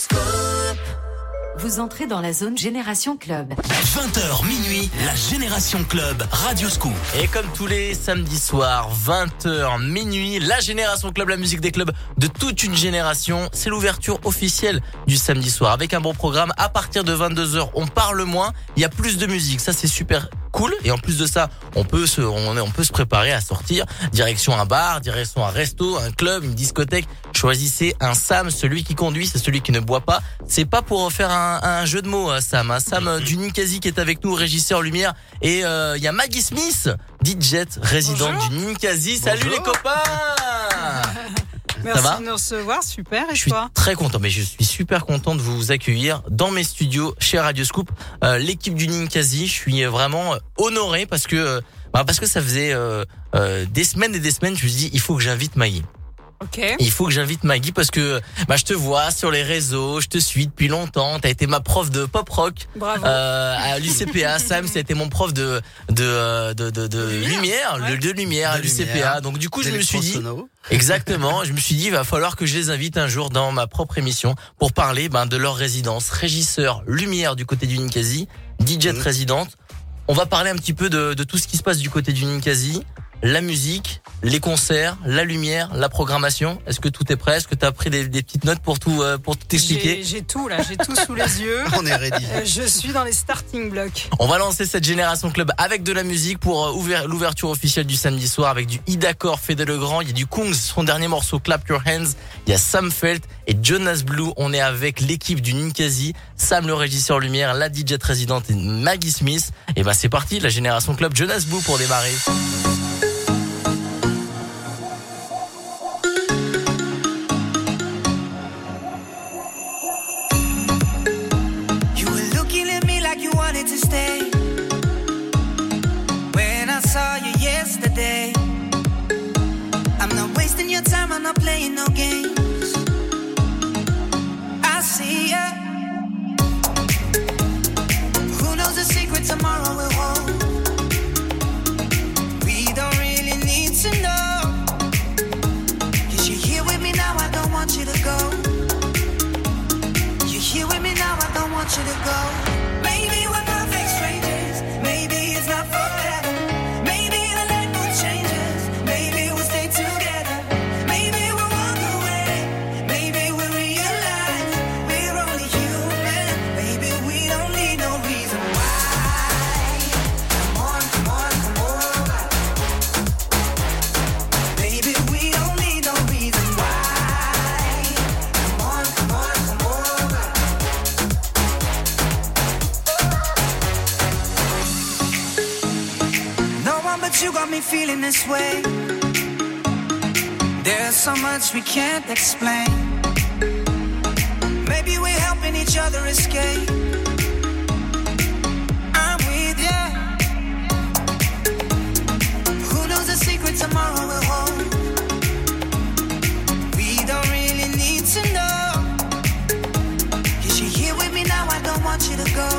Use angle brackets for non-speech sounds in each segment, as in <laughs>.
school. Vous entrez dans la zone Génération Club. 20h minuit, la Génération Club, Radio Scoop. Et comme tous les samedis soirs, 20h minuit, la Génération Club, la musique des clubs de toute une génération. C'est l'ouverture officielle du samedi soir avec un bon programme. À partir de 22h, on parle moins, il y a plus de musique. Ça, c'est super cool. Et en plus de ça, on peut se, on, on peut se préparer à sortir. Direction un bar, direction un resto, un club, une discothèque. Choisissez un Sam, celui qui conduit, c'est celui qui ne boit pas. C'est pas pour faire un, un jeu de mots, hein, Sam. Hein. Sam euh, du Ninkasi qui est avec nous, régisseur lumière. Et euh, il y a Maggie Smith, DJ résidente du Ninkasi. Salut les copains <laughs> Merci va de nous recevoir, super. Et Je suis toi très content, mais je suis super content de vous accueillir dans mes studios chez Radio Scoop. Euh, L'équipe du Ninkasi, je suis vraiment euh, honoré parce que bah, parce que ça faisait euh, euh, des semaines et des semaines. Je me suis dit, il faut que j'invite Maggie. Ok. Il faut que j'invite Maggie parce que bah, je te vois sur les réseaux, je te suis depuis longtemps. T'as été ma prof de pop rock Bravo. euh, à <laughs> l'UCPA. Sam, ça a été mon prof de de euh, de, de, de lumière, ouais. de, de lumière à l'UCPA. Donc du coup, je me suis dit. Exactement. Je me suis dit, il va falloir que je les invite un jour dans ma propre émission pour parler ben, de leur résidence. Régisseur lumière du côté du Ninkasi, DJ Mhm. résidente. On va parler un petit peu de, de tout ce qui se passe du côté du Ninkasi. La musique, les concerts, la lumière, la programmation. Est-ce que tout est prêt? Est-ce que tu as pris des, des petites notes pour tout euh, pour tout J'ai expliquer j'ai tout là, j'ai tout sous les <laughs> yeux. On est ready. Euh, Je suis dans les starting blocks. On va lancer cette génération club avec de la musique pour euh, ouvrir l'ouverture officielle du samedi soir avec du Idacor, Fede Legrand, il y a du Kungs, son dernier morceau Clap Your Hands, il y a Sam Felt et Jonas Blue. On est avec l'équipe du Ninkasi, Sam le régisseur lumière, la DJ résidente et Maggie Smith. Et ben c'est parti, la génération club Jonas Blue pour démarrer. Not playing no games. I see ya. Who knows the secret tomorrow will hold? We don't really need to know. Cause you're here with me now, I don't want you to go. You're here with me now, I don't want you to go. Me feeling this way. There's so much we can't explain. Maybe we're helping each other escape. I'm with ya. Who knows the secret tomorrow will hold? We don't really need to know. Cause you're here with me now, I don't want you to go.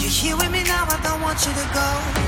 You're here with me now, I don't want you to go.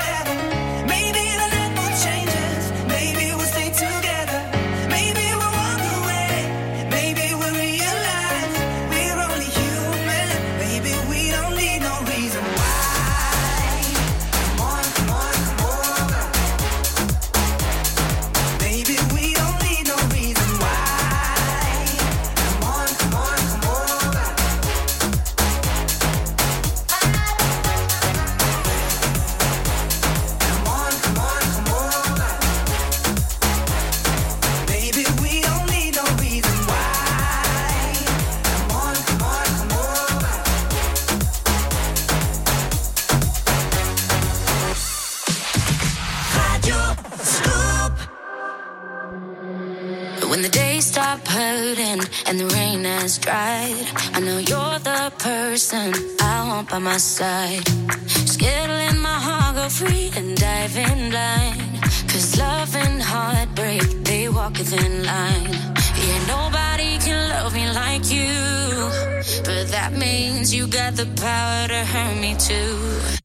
By my side. Skittling my heart go free and dive in blind. Cause love and heartbreak, they walk a thin line. Yeah, nobody can love me like you. But that means you got the power to hurt me too.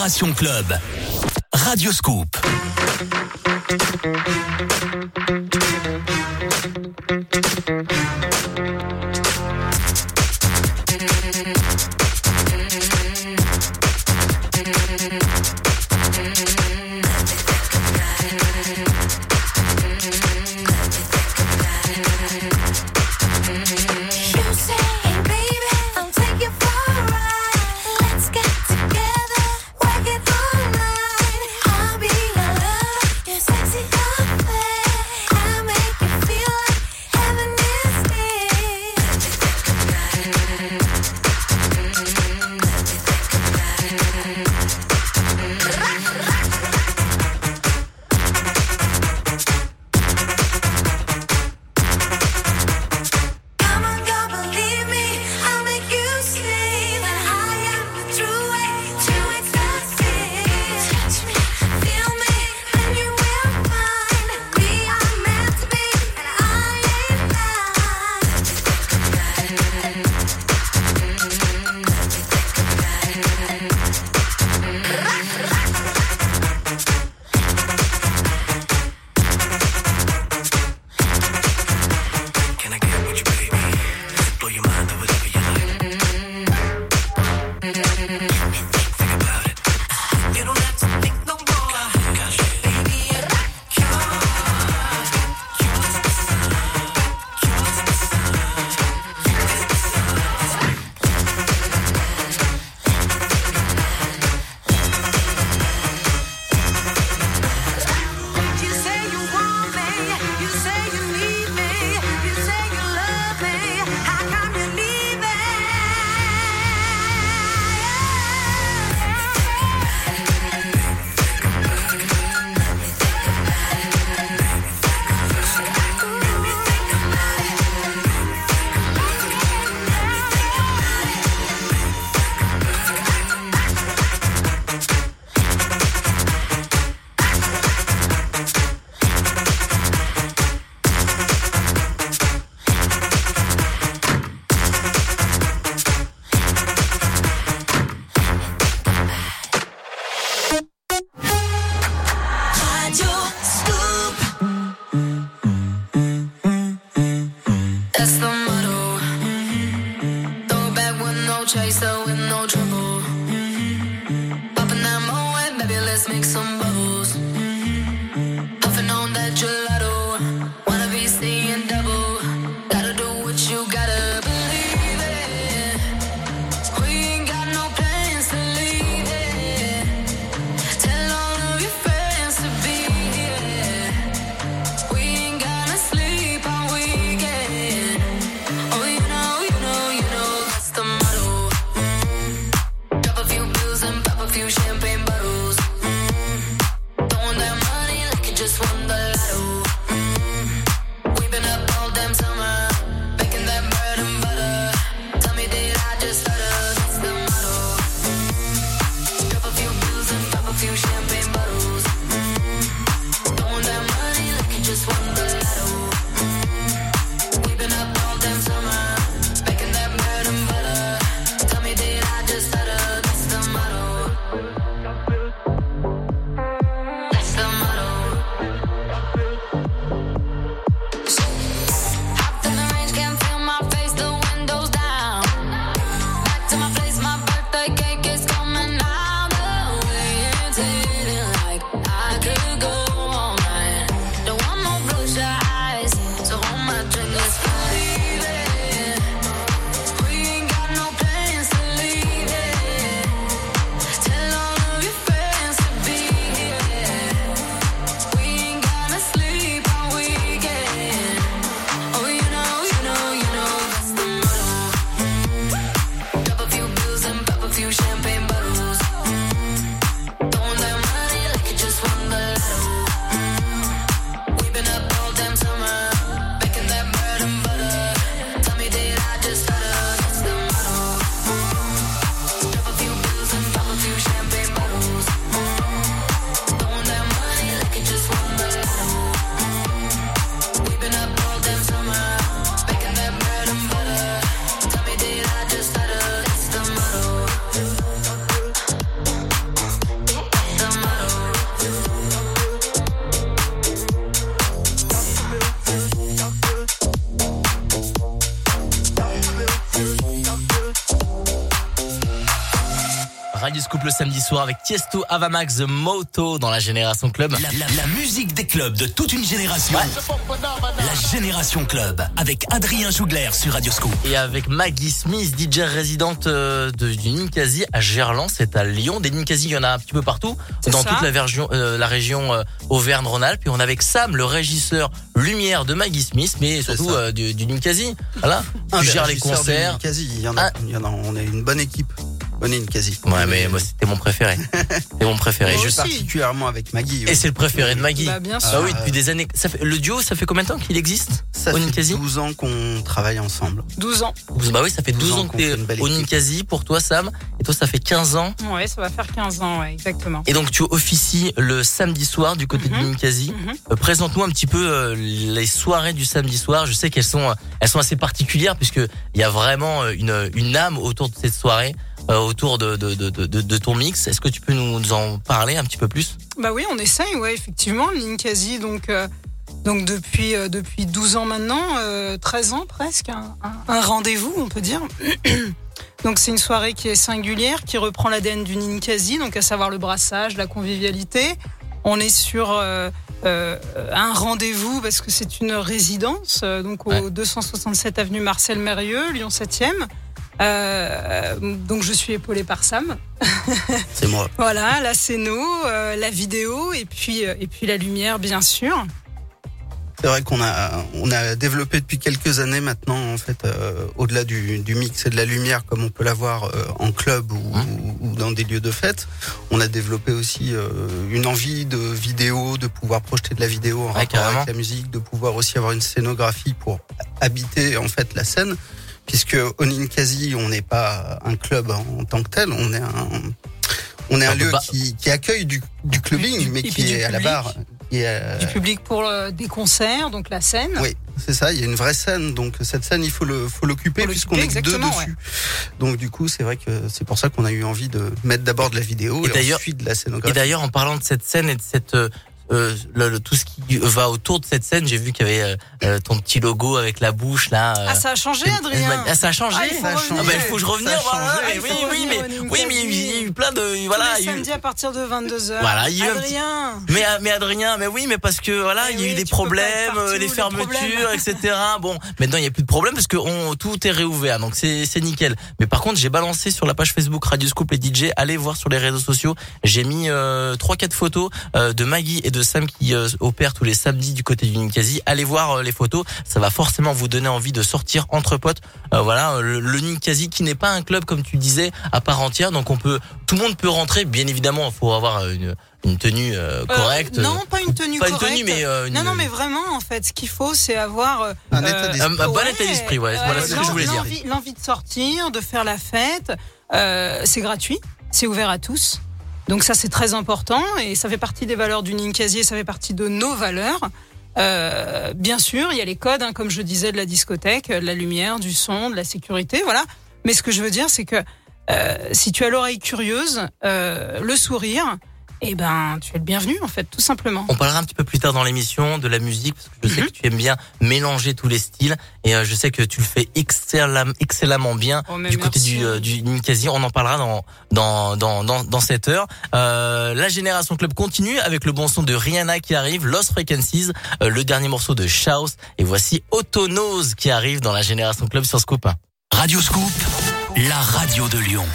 Génération Club. Radio Scoop. Scoop le samedi soir avec Tiesto, Avamax, The Moto dans la Génération Club. La, la- la musique des clubs de toute une génération. La Génération Club avec Adrien Jougler sur Radio Scoop. Et avec Maggie Smith, DJ résidente euh, de, du Ninkasi à Gerland, c'est à Lyon. Des Ninkasi, il y en a un petit peu partout, dans ça. toute la, version, euh, la région euh, Auvergne-Rhône-Alpes. Et on est avec Sam, le régisseur lumière de Maggie Smith, mais surtout euh, du, du Ninkasi. Voilà, des gères les concerts. Ninkasi, il y en a, Ah. il y en a, on est une bonne équipe. On est une quasi. Ouais, mais moi c'était mon préféré. <laughs> C'est mon préféré. Moi je aussi. particulièrement avec Maggie. Et c'est le préféré de Maggie. Bah, bien sûr. Bah oui, depuis des années. Ça fait, le duo, ça fait combien de temps qu'il existe ça au fait Ninkasi 12 ans qu'on travaille ensemble. 12 ans. Bah oui, ça fait 12 ans que qu'on t'es fait une belle au équipe. Ninkasi pour toi, Sam. Et toi, ça fait 15 ans. Ouais, ça va faire 15 ans, ouais, exactement. Et donc, tu officies le samedi soir du côté Mhm. du Ninkasi. Mhm. Euh, Présente-nous un petit peu euh, les soirées du samedi soir. Je sais qu'elles sont, euh, elles sont assez particulières puisque il y a vraiment une, une âme autour de cette soirée, autour de, de, de, de, de ton mix. Est-ce que tu peux nous en parler un petit peu plus? Bah oui, on essaye, ouais, effectivement. Ninkasi, donc, euh, donc depuis, euh, depuis 12 ans maintenant, euh, 13 ans presque, un, un- un rendez-vous, on peut dire. <clears throat> donc c'est une soirée qui est singulière, qui reprend l'ADN du Ninkasi, donc à savoir le brassage, la convivialité. On est sur euh, euh, un rendez-vous parce que c'est une résidence, euh, donc au Ouais. 267 avenue Marcel Mérieux, Lyon 7e. Euh, donc je suis épaulée par Sam. <laughs> C'est moi. Voilà, la scéno, euh, la vidéo et puis, euh, et puis la lumière, bien sûr. C'est vrai qu'on a, on a développé depuis quelques années maintenant, en fait, euh, au-delà du, du mix et de la lumière, comme on peut l'avoir euh, en club ou, Hein ou- ou dans des lieux de fête, on a développé aussi euh, une envie de vidéo, de pouvoir projeter de la vidéo en rapport carrément. avec la musique, de pouvoir aussi avoir une scénographie pour habiter en fait la scène, puisque au Ninkasi, on n'est pas un club en tant que tel, on est un, on est Un un peu lieu bas. qui, qui accueille du, du clubbing, Du- mais et qui du est à la barre. est, euh, Du public pour euh, des concerts, donc la scène. oui, c'est ça. Il y a une vraie scène, donc cette scène, il faut l'occuper Faut puisqu'on est que deux exactement, dessus. Donc du coup, c'est vrai que c'est pour ça qu'on a eu envie de mettre d'abord de la vidéo Et et, ensuite de la Et scénographie. d'ailleurs, en parlant de cette scène et de cette, euh, le, le- tout ce qui va autour de cette scène. J'ai vu qu'il y avait euh, euh, ton petit logo avec la bouche là. euh, Ah, ça a changé, une- Adrien. Ah, ça a changé. Ah, il faut Ah, revenir. bah, il faut que je revienne. Ça a Voilà, mais Il oui, oui, revenir mais oui, mais il y a eu plein de voilà. Tous il les y a eu- samedis à partir de 22h. Voilà, il y a eu un petit- Adrien. Mais, mais Adrien, mais oui, mais parce que voilà, Mais il y a eu oui, des peux pas problèmes, partout, euh, les fermetures, etc. <laughs> Bon, maintenant il n'y a plus de problème parce que on, tout est réouvert, donc c'est c'est nickel. Mais par contre, j'ai balancé sur la page Facebook Radio Scoop et DJ. Allez voir sur les réseaux sociaux. J'ai mis euh, trois quatre photos euh, de Maggie et de Sam qui euh, opèrent tous les samedis du côté du Ninkasi. Allez voir euh, les photos, ça va forcément vous donner envie de sortir entre potes. Euh, voilà, le, le Ninkasi qui n'est pas un club comme tu disais à part entière, donc on peut, tout le monde peut rentrer. Bien évidemment, il faut avoir une, une tenue euh, Euh, correcte. non, pas une tenue Pas une correcte. tenue, mais euh, une- Non, non, mais vraiment, en fait, ce qu'il faut, c'est avoir euh, Un état d'esprit. Un- un bon état d'esprit, ouais, voilà ce que l'en- je voulais dire. l'envie- L'envie de sortir, de faire la fête, euh, c'est gratuit, c'est ouvert à tous. Donc ça, c'est très important et ça fait partie des valeurs du Ninkasi, ça fait partie de nos valeurs. Euh, bien sûr, il y a les codes, hein, comme je disais, de la discothèque, de la lumière, du son, de la sécurité, voilà. Mais ce que je veux dire, c'est que euh, si tu as l'oreille curieuse, euh, le sourire, eh ben, tu es le bienvenu, en fait, tout simplement. On parlera un petit peu plus tard dans l'émission de la musique parce que je sais Mhm. que tu aimes bien mélanger tous les styles et euh, je sais que tu le fais excellemment, excellemment bien Oh, du côté merci. du euh, du Ninkasi. On en parlera dans dans dans dans, dans cette heure. Euh, la génération club continue avec le bon son de Rihanna qui arrive, Lost Frequencies, euh, le dernier morceau de Chaos et voici Autonose qui arrive dans la génération club sur Scoop. Radio Scoop, la radio de Lyon.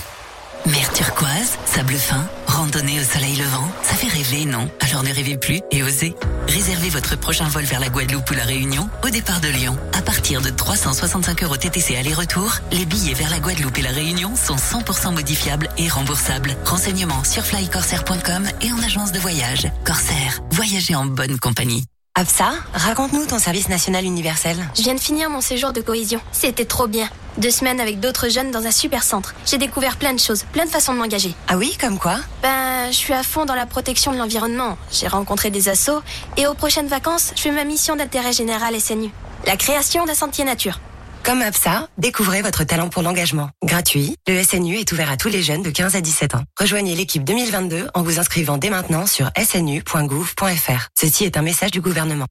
Mer turquoise, sable fin, randonnée au soleil levant, ça fait rêver, non? Alors ne rêvez plus et osez. Réservez votre prochain vol vers la Guadeloupe ou la Réunion au départ de Lyon. À partir de 365 euros TTC aller-retour, les billets vers la Guadeloupe et la Réunion sont 100% modifiables et remboursables. Renseignements sur flycorsair.com et en agence de voyage. Corsair, voyagez en bonne compagnie. Absa, raconte-nous ton service national universel. Je viens de finir mon séjour de cohésion. C'était trop bien. Deux semaines avec d'autres jeunes dans un super centre. J'ai découvert plein de choses, plein de façons de m'engager. Ah oui, comme quoi? Ben, je suis à fond dans la protection de l'environnement. J'ai rencontré des assos et aux prochaines vacances, je fais ma mission d'intérêt général SNU. La création d'un sentier nature. Comme Absa, découvrez votre talent pour l'engagement. Gratuit, le SNU est ouvert à tous les jeunes de 15 à 17 ans. Rejoignez l'équipe 2022 en vous inscrivant dès maintenant sur snu.gouv.fr. Ceci est un message du gouvernement.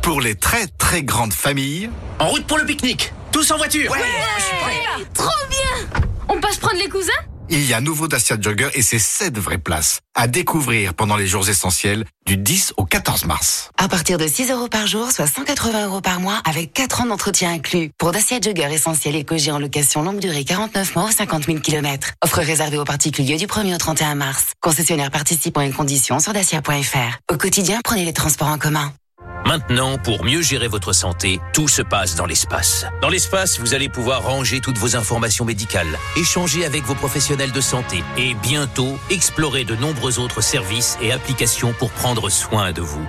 Pour les très très grandes familles, En route pour le pique-nique, tous en voiture. Trop bien On passe prendre les cousins? Il y a un nouveau Dacia Jogger et c'est 7 vraies places à découvrir pendant les jours essentiels du 10 au 14 mars. À partir de 6 euros par jour, soit 180 euros par mois, avec 4 ans d'entretien inclus. Pour Dacia Jogger essentiel éco-G en location longue durée 49 mois ou 50 000 km. Offre réservée aux particuliers du 1er au 31 mars. Concessionnaire participant à une condition sur dacia.fr. Au quotidien, prenez les transports en commun. Maintenant, pour mieux gérer votre santé, tout se passe dans l'espace. Dans l'espace, vous allez pouvoir ranger toutes vos informations médicales, échanger avec vos professionnels de santé et bientôt explorer de nombreux autres services et applications pour prendre soin de vous.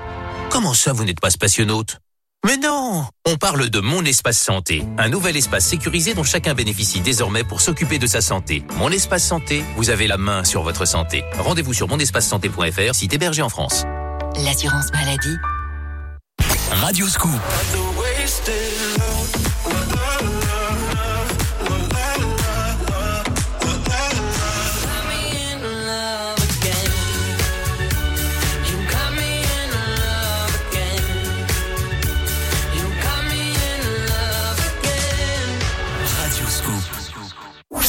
Comment ça, vous n'êtes pas spationaute? Mais non On parle de Mon Espace Santé, un nouvel espace sécurisé dont chacun bénéficie désormais pour s'occuper de sa santé. Mon Espace Santé, vous avez la main sur votre santé. Rendez-vous sur monespacesanté.fr, site hébergé en France. L'assurance maladie. Radio Scoop.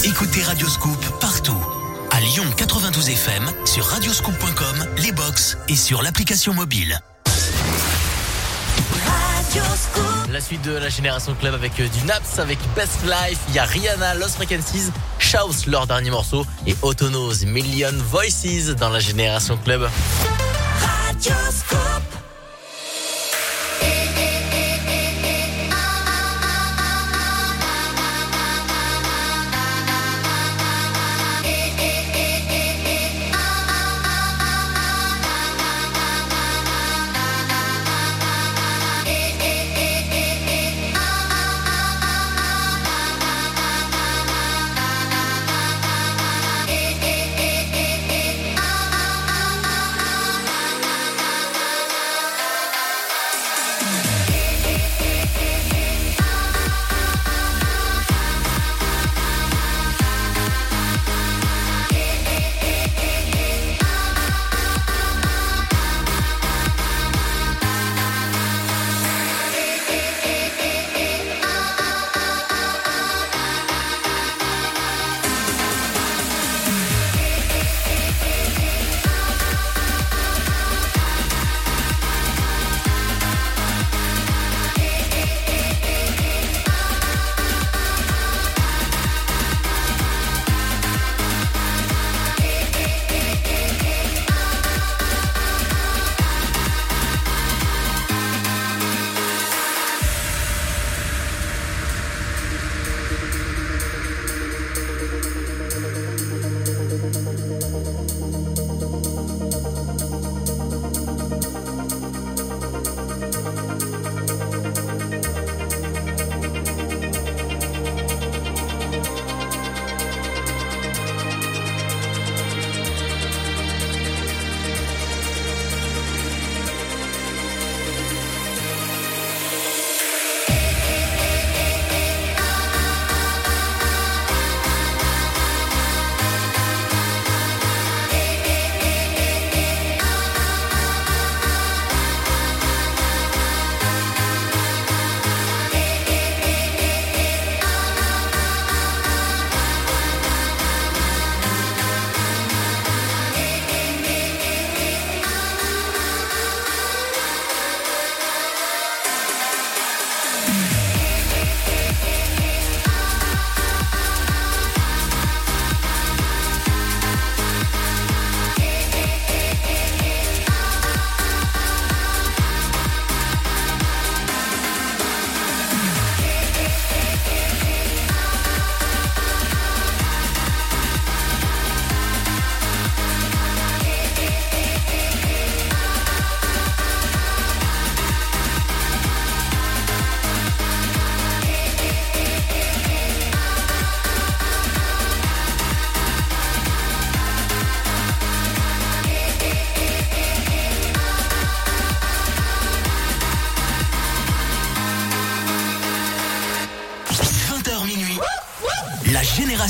Écoutez Radio Scoop partout. À Lyon 92 FM, sur radioscoop.com, les box et sur l'application mobile. La suite de la génération club avec euh, du Naps, avec Best Life, il y a Rihanna, Lost Frequencies, Shouse, leur dernier morceau, et Autonose, Million Voices dans la génération club.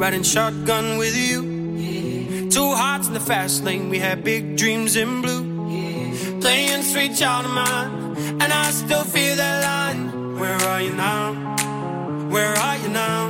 Riding shotgun with you. Two hearts in the fast lane, we had big dreams in blue. Playing sweet child of mine, and I still feel that line. Where are you now? Where are you now?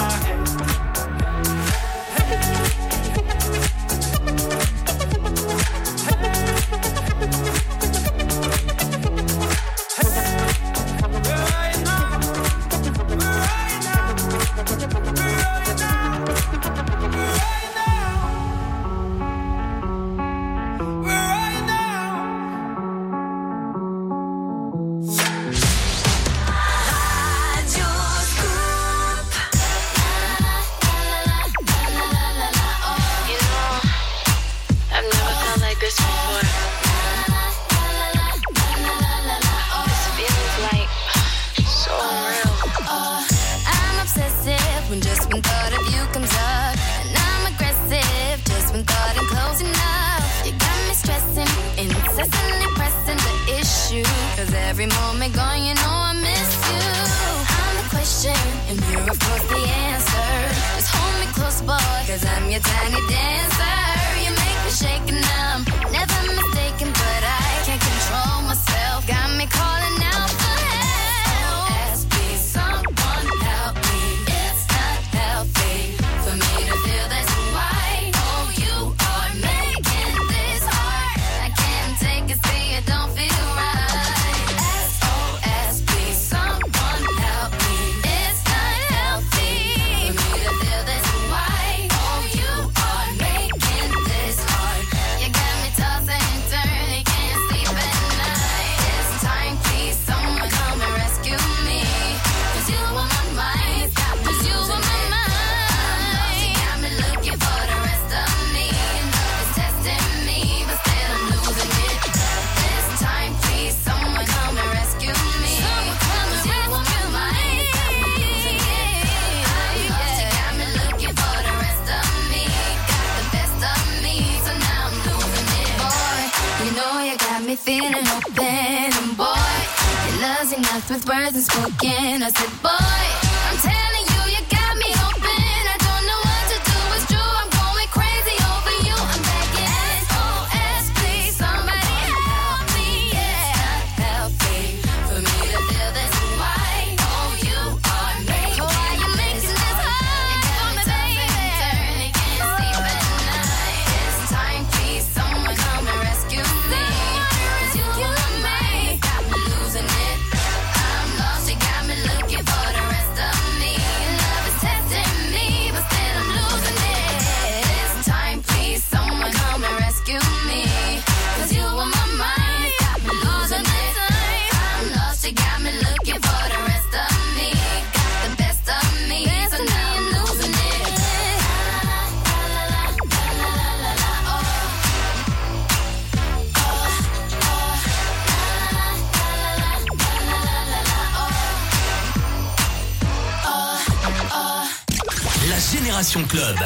head. Génération Club.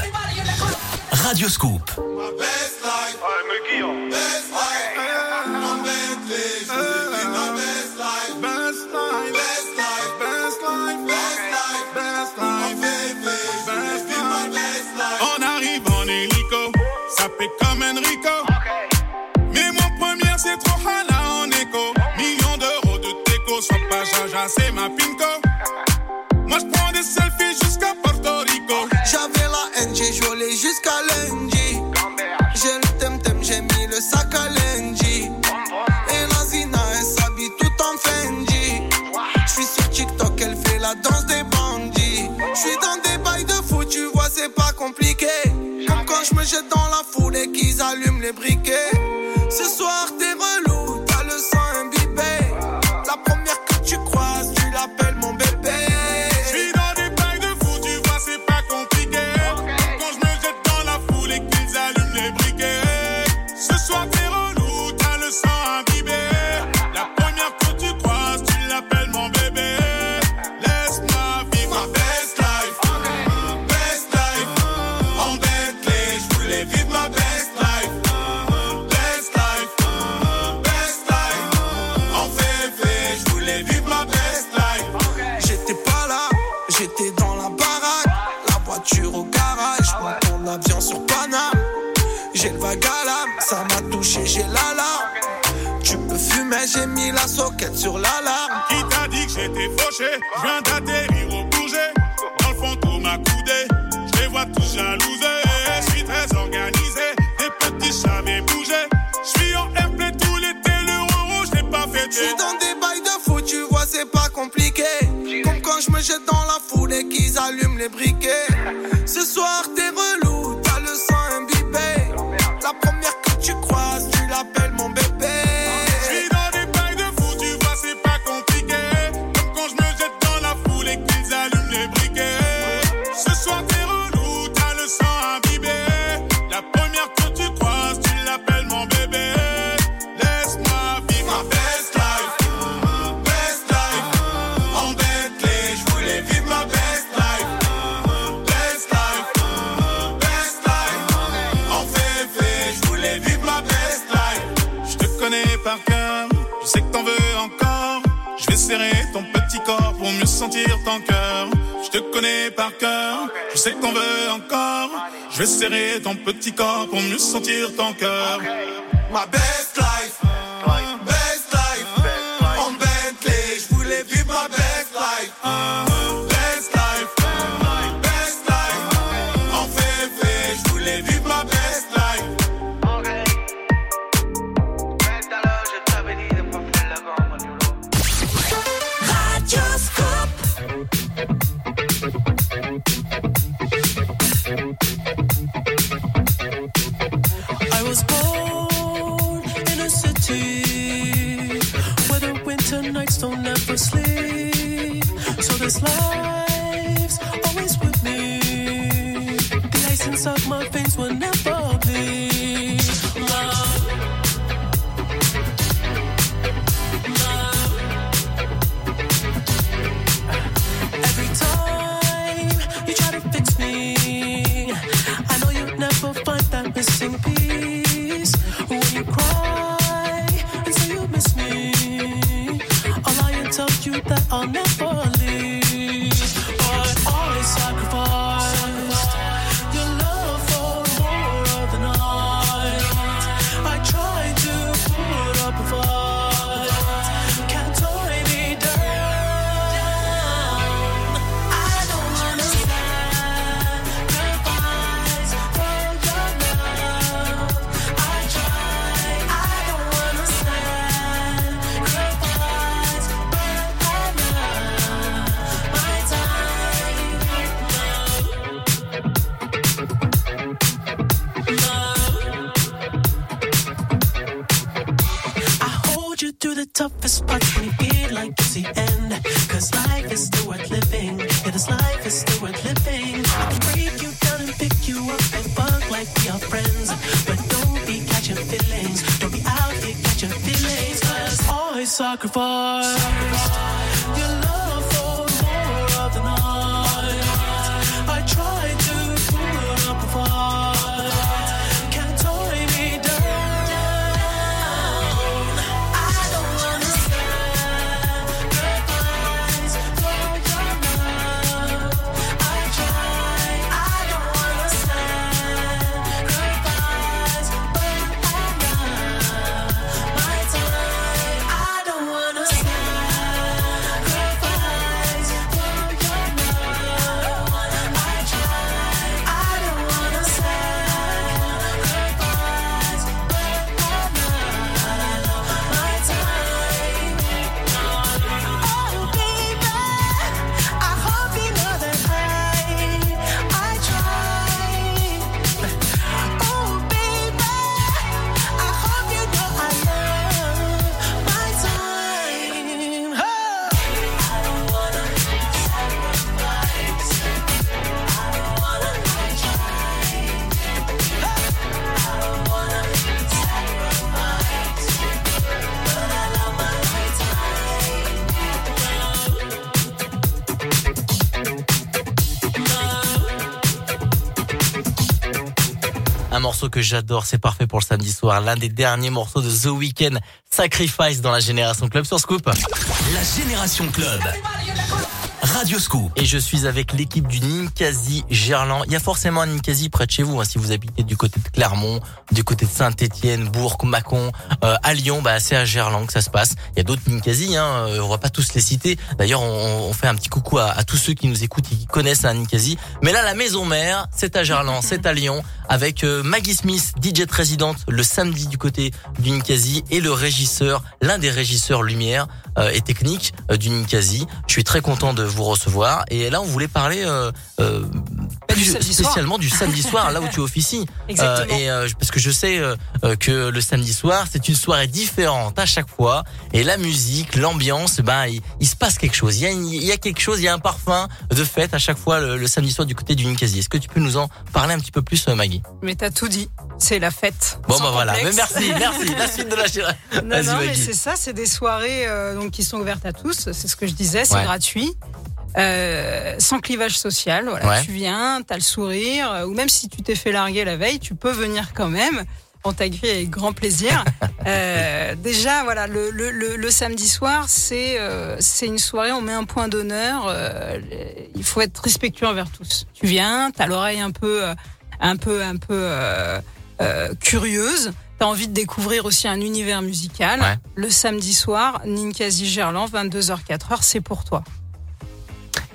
Radio Scoop. On arrive en hélico, ça fait comme Enrico. Mais mon première, c'est trop hala en écho. Millions d'euros de déco, sois pas jaja, c'est ma pinko. les briquets. Je vais serrer ton petit corps pour mieux sentir ton cœur. morceau que j'adore, c'est parfait pour le samedi soir, l'un des derniers morceaux de The Weeknd, Sacrifice dans la Génération Club sur Scoop. La Génération Club. Radio Scoop. Et je suis avec l'équipe du Ninkasi Gerland. Il y a forcément un Ninkasi près de chez vous. Hein, si vous habitez du côté de Clermont, du côté de Saint-Etienne, Bourg, Mâcon, euh, à Lyon, bah, c'est à Gerland que ça se passe. Il y a d'autres Ninkasi, hein, euh, on va pas tous les citer. D'ailleurs, on, on fait un petit coucou à, à, tous ceux qui nous écoutent et qui connaissent un Ninkasi. Mais là, la maison mère, c'est à Gerland, <laughs> c'est à Lyon avec euh, Maggie Smith, DJ de résidente, le samedi du côté du Ninkasi et le régisseur, l'un des régisseurs lumière euh, et technique euh, du Ninkasi. Je suis très content de vous recevoir. Et là, on voulait parler euh, euh, soir. spécialement du samedi soir, là où tu officies. <laughs> Exactement. et euh, parce que je sais euh, euh, que le samedi soir, c'est une soirée différente à chaque fois. Et la musique, l'ambiance, ben il, il se passe quelque chose. Il y, a une- il y a quelque chose, il y a un parfum de fête à chaque fois le, le samedi soir du côté du Ninkasi. Est-ce que tu peux nous en parler un petit peu plus, euh, Maggie? Mais t'as tout dit. C'est la fête. Bon, bah voilà. Mais merci, merci. La suite de la. <laughs> Non, non, mais c'est ça, c'est des soirées euh, donc qui sont ouvertes à tous. C'est ce que je disais, c'est Ouais. gratuit. Euh, sans clivage social, voilà, Ouais. tu viens, t'as le sourire, euh, ou même si tu t'es fait larguer la veille, tu peux venir quand même. On t'accueille avec grand plaisir. <laughs> Euh, déjà, voilà, le, le, le, le samedi soir, c'est euh, c'est une soirée, on met un point d'honneur. euh, il faut être respectueux envers tous. Tu viens, t'as l'oreille un peu, un peu, un peu curieuse. T'as envie de découvrir aussi un univers musical. Ouais. Le samedi soir, Ninkasi Gerland, 22h, 4h, c'est pour toi.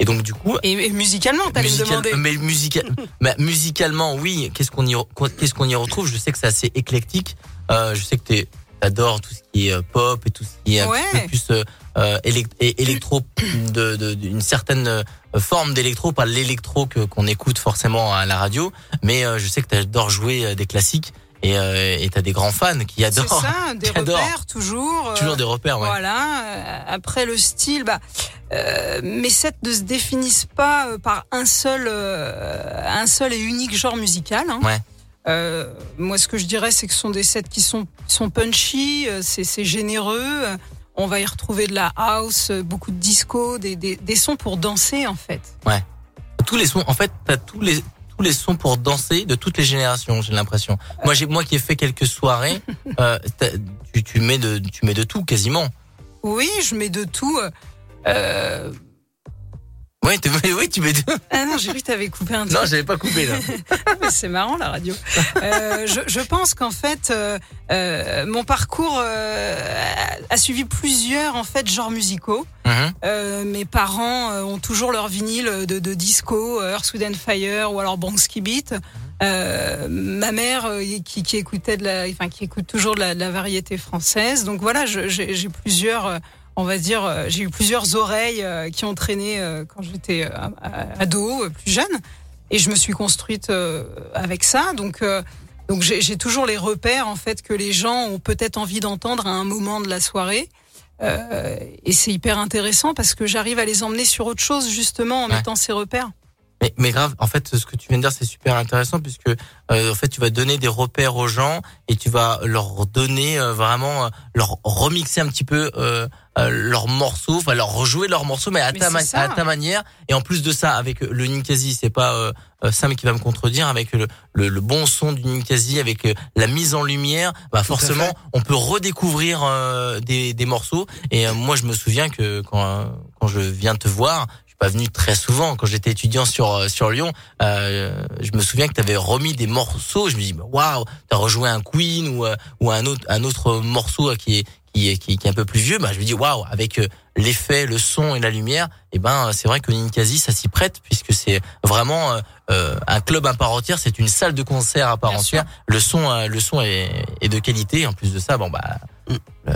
Et donc du coup, Et, et musicalement, t'allais me Musical- demander. mais musica- <laughs> mais musicalement, oui. Qu'est-ce qu'on y, qu'est-ce qu'on y retrouve? Je sais que c'est assez éclectique. Euh, je sais que tu adores tout ce qui est euh, pop et tout ce qui est un Ouais. petit peu plus euh, euh, électro, <clears throat> de, de- d'une certaine euh, forme d'électro, pas l'électro que qu'on écoute forcément à la radio, mais euh, je sais que tu adores jouer des classiques et euh, et t'as des grands fans qui C'est adorent. ça, <laughs> des qui adorent. repères toujours. euh, Toujours des repères, ouais. Voilà. euh, Après le style, bah, euh, mes sets ne se définissent pas euh, par un seul, euh, un seul et unique genre musical. hein. Ouais. Euh, moi, ce que je dirais, c'est que ce sont des sets qui sont, sont punchy, c'est c'est généreux. On va y retrouver de la house, beaucoup de disco, des, des, des sons pour danser en fait. Ouais. Tous les sons, en fait, t'as tous les tous les sons pour danser de toutes les générations, j'ai l'impression. Moi, j'ai moi qui ai fait quelques soirées, <laughs> euh, t'as- tu, tu mets de tu mets de tout quasiment. Oui, je mets de tout. euh, Euh... Oui, tu mets, oui, tu mets de. Ah non, j'ai vu que t'avais coupé un <laughs> truc. Non, j'avais pas coupé là. <laughs> C'est marrant la radio. Euh, je, je pense qu'en fait, euh, euh, mon parcours a, suivi plusieurs en fait genres musicaux. Euh, mes parents ont toujours leur vinyle de, de disco, Earth, Wind and Fire ou alors Bronski Beat. Euh, ma mère qui, qui écoutait de la, enfin qui écoute toujours de la, de la variété française. Donc voilà, je- j'ai j'ai plusieurs, on va dire, euh, j'ai eu plusieurs oreilles euh, qui ont traîné euh, quand j'étais ado, plus jeune, et je me suis construite avec ça. Donc donc j'ai toujours les repères en fait que les gens ont peut-être envie d'entendre à un moment de la soirée. Euh, et c'est hyper intéressant parce que j'arrive à les emmener sur autre chose justement en Ouais. mettant ces repères. Mais, mais grave, en fait, ce que tu viens de dire, c'est super intéressant puisque euh, en fait, tu vas donner des repères aux gens et tu vas leur donner euh, vraiment, leur remixer un petit peu euh, euh, leurs morceaux, enfin leur rejouer leurs morceaux, mais à Mais ta à ta manière. Et en plus de ça, avec le Ninkasi, c'est pas euh, euh, Sam qui va me contredire, avec le, le, le bon son du Ninkasi, avec euh, la mise en lumière, bah forcément, on peut redécouvrir euh, des, des morceaux. Et euh, moi, je me souviens que quand euh, quand je viens te voir, je suis pas venu très souvent quand j'étais étudiant sur euh, sur Lyon. Euh, je me souviens que tu avais remis des morceaux. Je me dis bah, waouh, t'as rejoué un Queen ou euh, ou un autre un autre morceau qui est qui est qui, est- qui est un peu plus vieux. Bah je me dis waouh, avec euh, l'effet, le son et la lumière, et ben c'est vrai que Ninkasi ça s'y prête puisque c'est vraiment euh, euh, un club à part entière. C'est une salle de concert à part Bien entière. Le son euh, le son est, est de qualité. En plus de ça, bon bah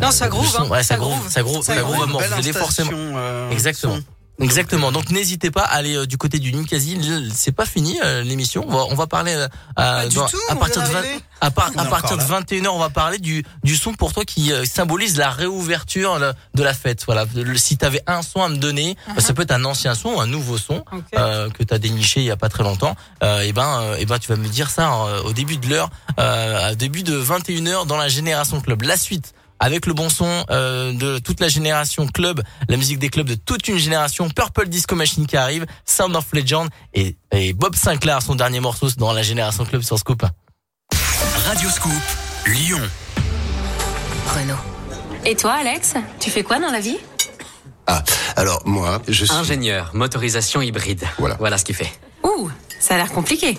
Non, ça groove, son- hein, ouais, ça ça groove, groove. ça groove, Ça ça groove. groove à mort. Belle Vous allez forcément. euh, Exactement. son. Exactement. Donc n'hésitez pas à aller euh, du côté du Ninkasi. C'est pas fini euh, l'émission. On va, on va parler euh, Pas du dans- tout, à on partir de vient 20 d'arriver. à, par- partir de encore là. 21h, on va parler du du son pour toi qui euh, symbolise la réouverture de la fête. Voilà. Le- Si tu avais un son à me donner, bah, ça peut être un ancien son ou un nouveau son Uh-huh. Ok. euh, que tu as déniché il y a pas très longtemps. Euh, et ben euh, et ben tu vas me dire ça euh, au début de l'heure euh, au début de 21h dans la génération club. La suite avec le bon son euh, de toute la génération club, la musique des clubs de toute une génération, Purple Disco Machine qui arrive, Sound of Legend et, et Bob Sinclair, son dernier morceau dans la génération club sur Scoop. Radio Scoop, Lyon. Renault. Et toi, Alex Tu fais quoi dans la vie? Ah, alors moi, je suis... Ingénieur, motorisation hybride. Voilà. Voilà ce qu'il fait. Ouh, ça a l'air compliqué.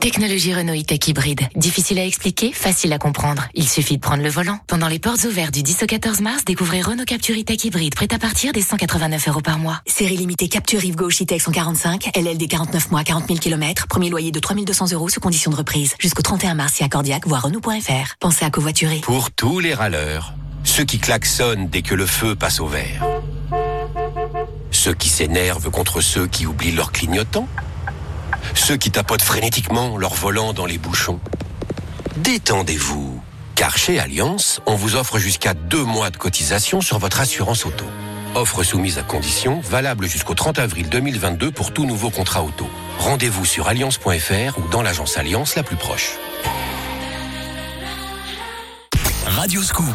Technologie Renault e-tech hybride. Difficile à expliquer, facile à comprendre. Il suffit de prendre le volant. Pendant les portes ouvertes du 10 au 14 mars, découvrez Renault Capture e-tech hybride, prêt à partir des 189 euros par mois. Série limitée Capture Yves Gauche E-Tech 145, LLD 49 mois, 40 000 km, premier loyer de 3200 euros sous condition de reprise. Jusqu'au 31 mars, si accordiaque, voire Renault.fr. Pensez à covoiturer. Pour tous les râleurs, ceux qui klaxonnent dès que le feu passe au vert, ceux qui s'énervent contre ceux qui oublient leur clignotant, ceux qui tapotent frénétiquement leur volant dans les bouchons. Détendez-vous, car chez Alliance, on vous offre jusqu'à deux mois de cotisation sur votre assurance auto. Offre soumise à condition, valable jusqu'au 30 avril 2022 pour tout nouveau contrat auto. Rendez-vous sur alliance.fr ou dans l'agence Alliance la plus proche. Radio Scoop.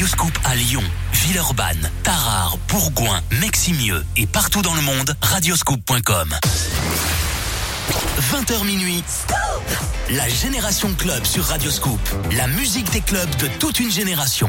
Scoop. Radio Scoop à Lyon, Villeurbanne, Tarare, Bourgoin, Meximieux et partout dans le monde, radioscoop.com. 20h minuit. La Génération Club sur Radio Scoop. La musique des clubs de toute une génération.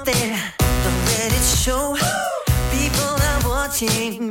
out there, the Reddit show. People are watching.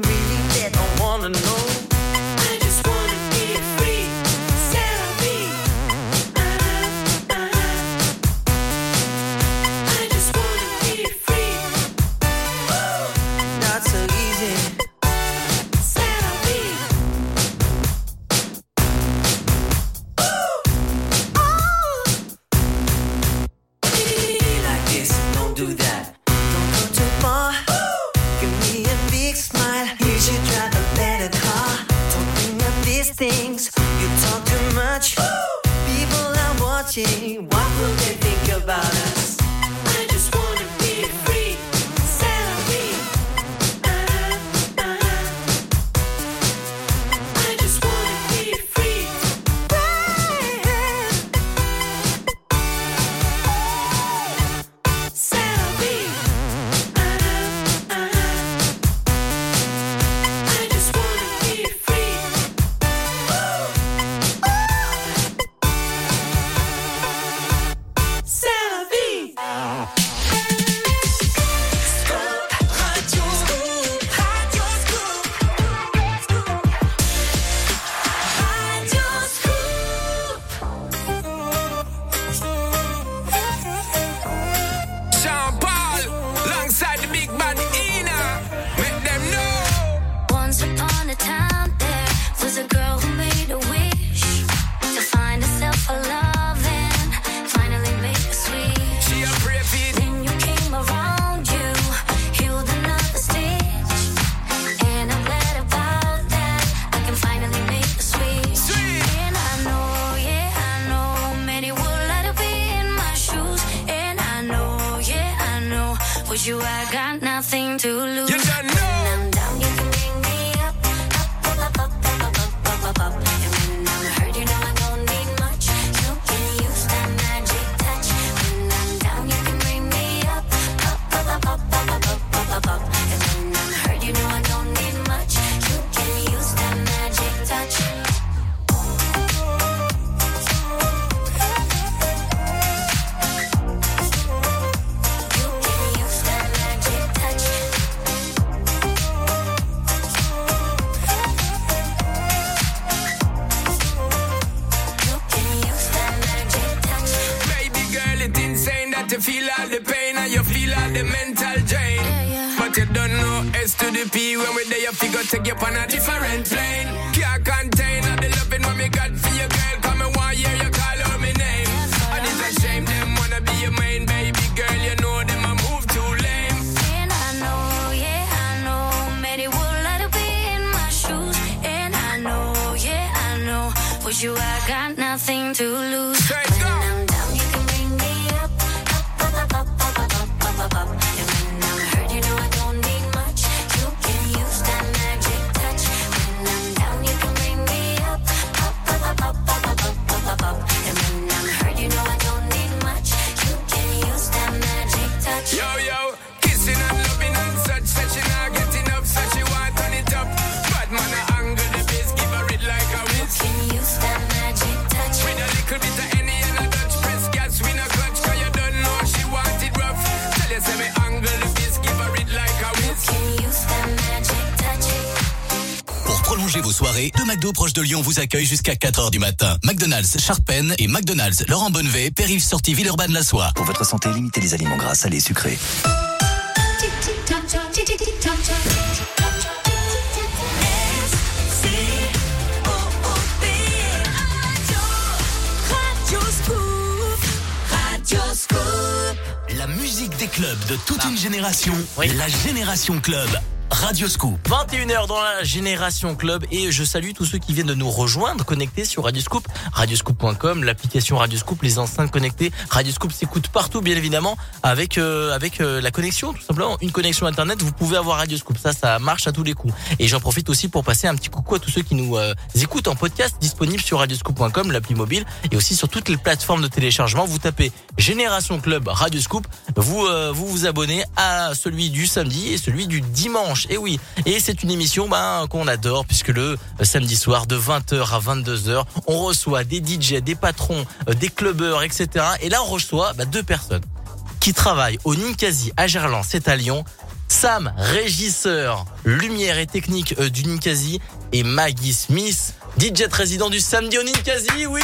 Prolonger vos soirées, deux McDo proches de Lyon vous accueillent jusqu'à 4h du matin. McDonald's Charpennes et McDonald's Laurent Bonnevet, périph sortie Villeurbanne-la-Soie. Pour votre santé, limitez les aliments gras, salés, sucrés. La musique des clubs de toute une génération, la Génération Club. Radio Scoop. 21h dans la Génération Club et je salue tous ceux qui viennent de nous rejoindre connectés sur Radioscoop, radioscoop.com, l'application Radioscoop, les enceintes connectées. Radioscoop s'écoute partout bien évidemment avec euh, avec euh, la connexion tout simplement, une connexion internet, vous pouvez avoir Radioscoop. Ça ça marche à tous les coups. Et j'en profite aussi pour passer un petit coucou à tous ceux qui nous euh, écoutent en podcast disponible sur radioscoop.com, l'appli mobile et aussi sur toutes les plateformes de téléchargement. Vous tapez Génération Club Radioscoop, vous vous vous abonnez à celui du samedi et celui du dimanche. Et oui, et c'est une émission ben, qu'on adore puisque le euh, samedi soir de 20h à 22h, on reçoit des DJ, des patrons, euh, des clubbeurs, etc. Et là, on reçoit ben, deux personnes qui travaillent au Ninkasi à Gerland, c'est à Lyon. Sam, régisseur, lumière et technique euh, du Ninkasi et Maggie Smith, DJ résident du samedi au Ninkasi, oui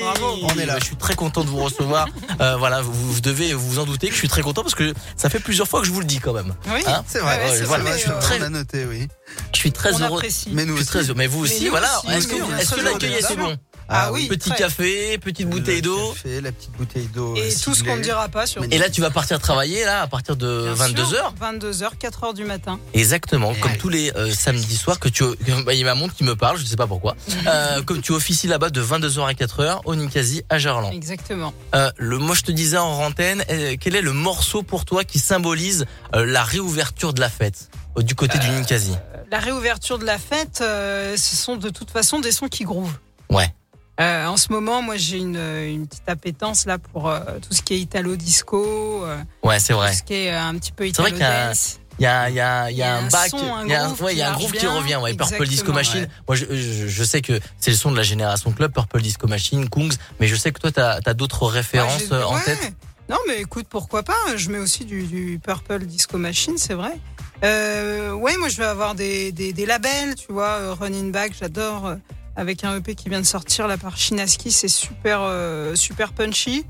Bravo, on est là. Je suis très content de vous recevoir. Euh, voilà, vous, vous devez vous en douter que je suis très content parce que ça fait plusieurs fois que je vous le dis quand même. Oui, Hein c'est vrai. Ouais, c'est voilà, vrai, je suis très, on a noté, oui. je suis très On heureux. apprécie. Mais nous Je suis très aussi. heureux. Mais vous Mais aussi, nous voilà. aussi, Est-ce que, est-ce que l'accueil était bon Ah oui, Petit très. café, petite bouteille d'eau. La petite bouteille d'eau. Et tout ce qu'on ne dira pas sur. Et là, tu vas partir travailler là à partir de 22h. 22h, 4h du matin. Exactement, comme tous les euh, samedis soirs que tu <laughs> bah, il y a ma montre qui me parle, je sais pas pourquoi. <laughs> Euh, comme tu officies là-bas de 22h à 4h au Ninkasi à Gerland. Exactement. Euh, le moi je te disais en antenne, euh, quel est le morceau pour toi qui symbolise euh, la réouverture de la fête du côté du Ninkasi La réouverture de la fête, euh, ce sont de toute façon des sons qui groovent. Ouais. Euh, en ce moment, moi, j'ai une, une petite appétence là pour euh, tout ce qui est italo disco, euh, Ouais, c'est vrai. tout ce qui est euh, un petit peu italo qu'il y a, dance. il y a, il y a, il y a un bac, il y a un, ouais, il y a un marche qui revient, ouais. Purple Disco. Machine. Ouais. Moi, je, je, je sais que c'est le son de la génération club, Purple Disco Machine, Kungs, mais je sais que toi, t'as as, d'autres références Ouais, euh, en tête. Non, mais écoute, pourquoi pas Je mets aussi du, du Purple Disco Machine, c'est vrai. Euh, ouais, moi, je vais avoir des, des, des labels, tu vois. euh, Running Back, j'adore. Avec un EP qui vient de sortir là par Chinaski, c'est super, euh, super punchy.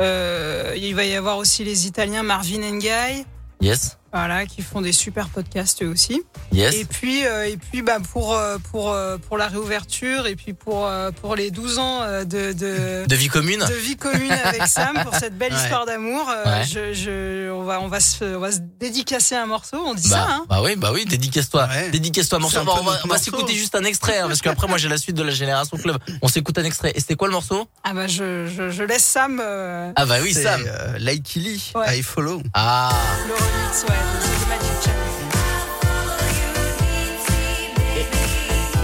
Euh, il va y avoir aussi les Italiens Marvin Guy, Yes, voilà, qui font des super podcasts eux aussi. yes. Et puis, euh, et puis bah, pour, euh, pour, euh, pour la réouverture et puis pour, pour les 12 ans de, de, De vie commune de vie commune avec Sam pour cette belle <laughs> Ouais. histoire d'amour. Ouais. je, je, on, va, on, va se, on va se dédicacer un morceau, on dit bah, ça. Hein bah oui, bah oui, dédicace-toi. Dédicace-toi un morceau. Un on va, s'écouter juste un extrait, hein, parce qu'après, moi, j'ai la suite de la Génération Club. On s'écoute un extrait. Et c'était quoi le morceau? Ah bah je, je, je laisse Sam euh, Ah bah oui, Sam. euh, Like Lee, Ouais. I Follow. Ah. le remix ouais,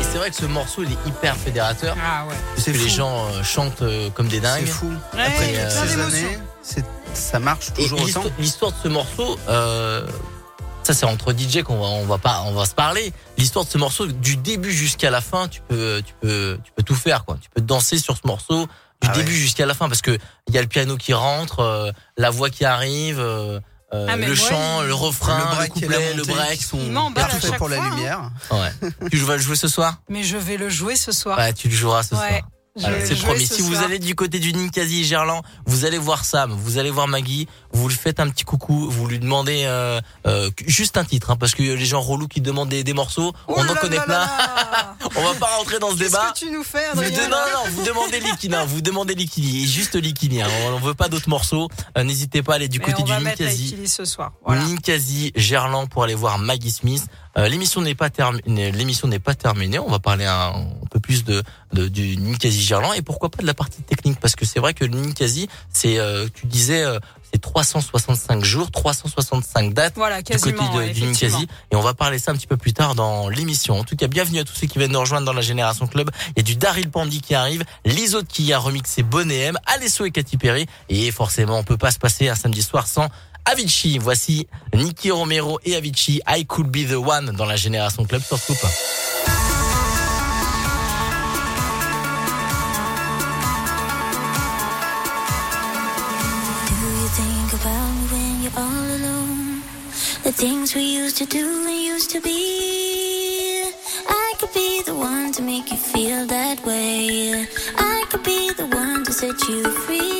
Et c'est vrai que ce morceau, il est hyper fédérateur. Ah ouais. Parce que les gens euh, chantent euh, comme des dingues. C'est fou. Ouais, Après plein ces années, c'est- ça marche toujours autant. l'histoire- de ce morceau, euh, ça c'est entre DJ qu'on va, on va pas, on va se parler. L'histoire de ce morceau, du début jusqu'à la fin, tu peux, tu peux, tu peux tout faire, quoi. Tu peux danser sur ce morceau du Ah début jusqu'à la fin, parce que il y a le piano qui rentre, euh, la voix qui arrive, euh, euh, Ah, le chant, il- le refrain, le break couplet, le break. sont parfaits chaque pour la fois, hein. lumière. Ouais. <laughs> tu vas le jouer ce soir? Mais je vais le jouer ce soir. Ouais, tu le joueras ce Ouais, soir. C'est promis. Si vous allez du côté du Ninkasi Gerland, vous allez voir Sam, vous allez voir Maggie, vous lui faites un petit coucou, vous lui demandez euh, euh, juste un titre, hein, parce que les gens relous qui demandent des, des morceaux, Oh on en connaît là plein. là <laughs> on va pas rentrer dans ce Qu'est-ce débat. que tu nous fais, Vous, de- non, non, vous demandez Likini, hein, vous demandez Likini, et juste Likini, hein, on, veut pas d'autres morceaux. Euh, N'hésitez pas à aller du Mais côté on du Ninkasi. Ce soir. Voilà. Ninkasi Gerland pour aller voir Maggie Smith. Euh, l'émission n'est pas terminée. L'émission n'est pas terminée. On va parler un, un peu plus de, de du Ninkasi Gerland et pourquoi pas de la partie technique parce que c'est vrai que le Ninkasi, c'est euh, tu disais euh, c'est 365 jours, 365 dates Voilà, du côté de- ouais, du. Ninkasi et on va parler ça un petit peu plus tard dans l'émission. En tout cas, bienvenue à tous ceux qui viennent nous rejoindre dans la Génération Club. Il y a du Daryl Pandy qui arrive, Lisotte qui a remixé Bonnet M, Alesso et Katy Perry et forcément on peut pas se passer un samedi soir sans Avicii. Voici Nicky Romero et Avicii. I could be the one dans la Génération Club sur Scoop. The things we used to do and used to be. I could be the one to make you feel that way. I could be the one to set you free.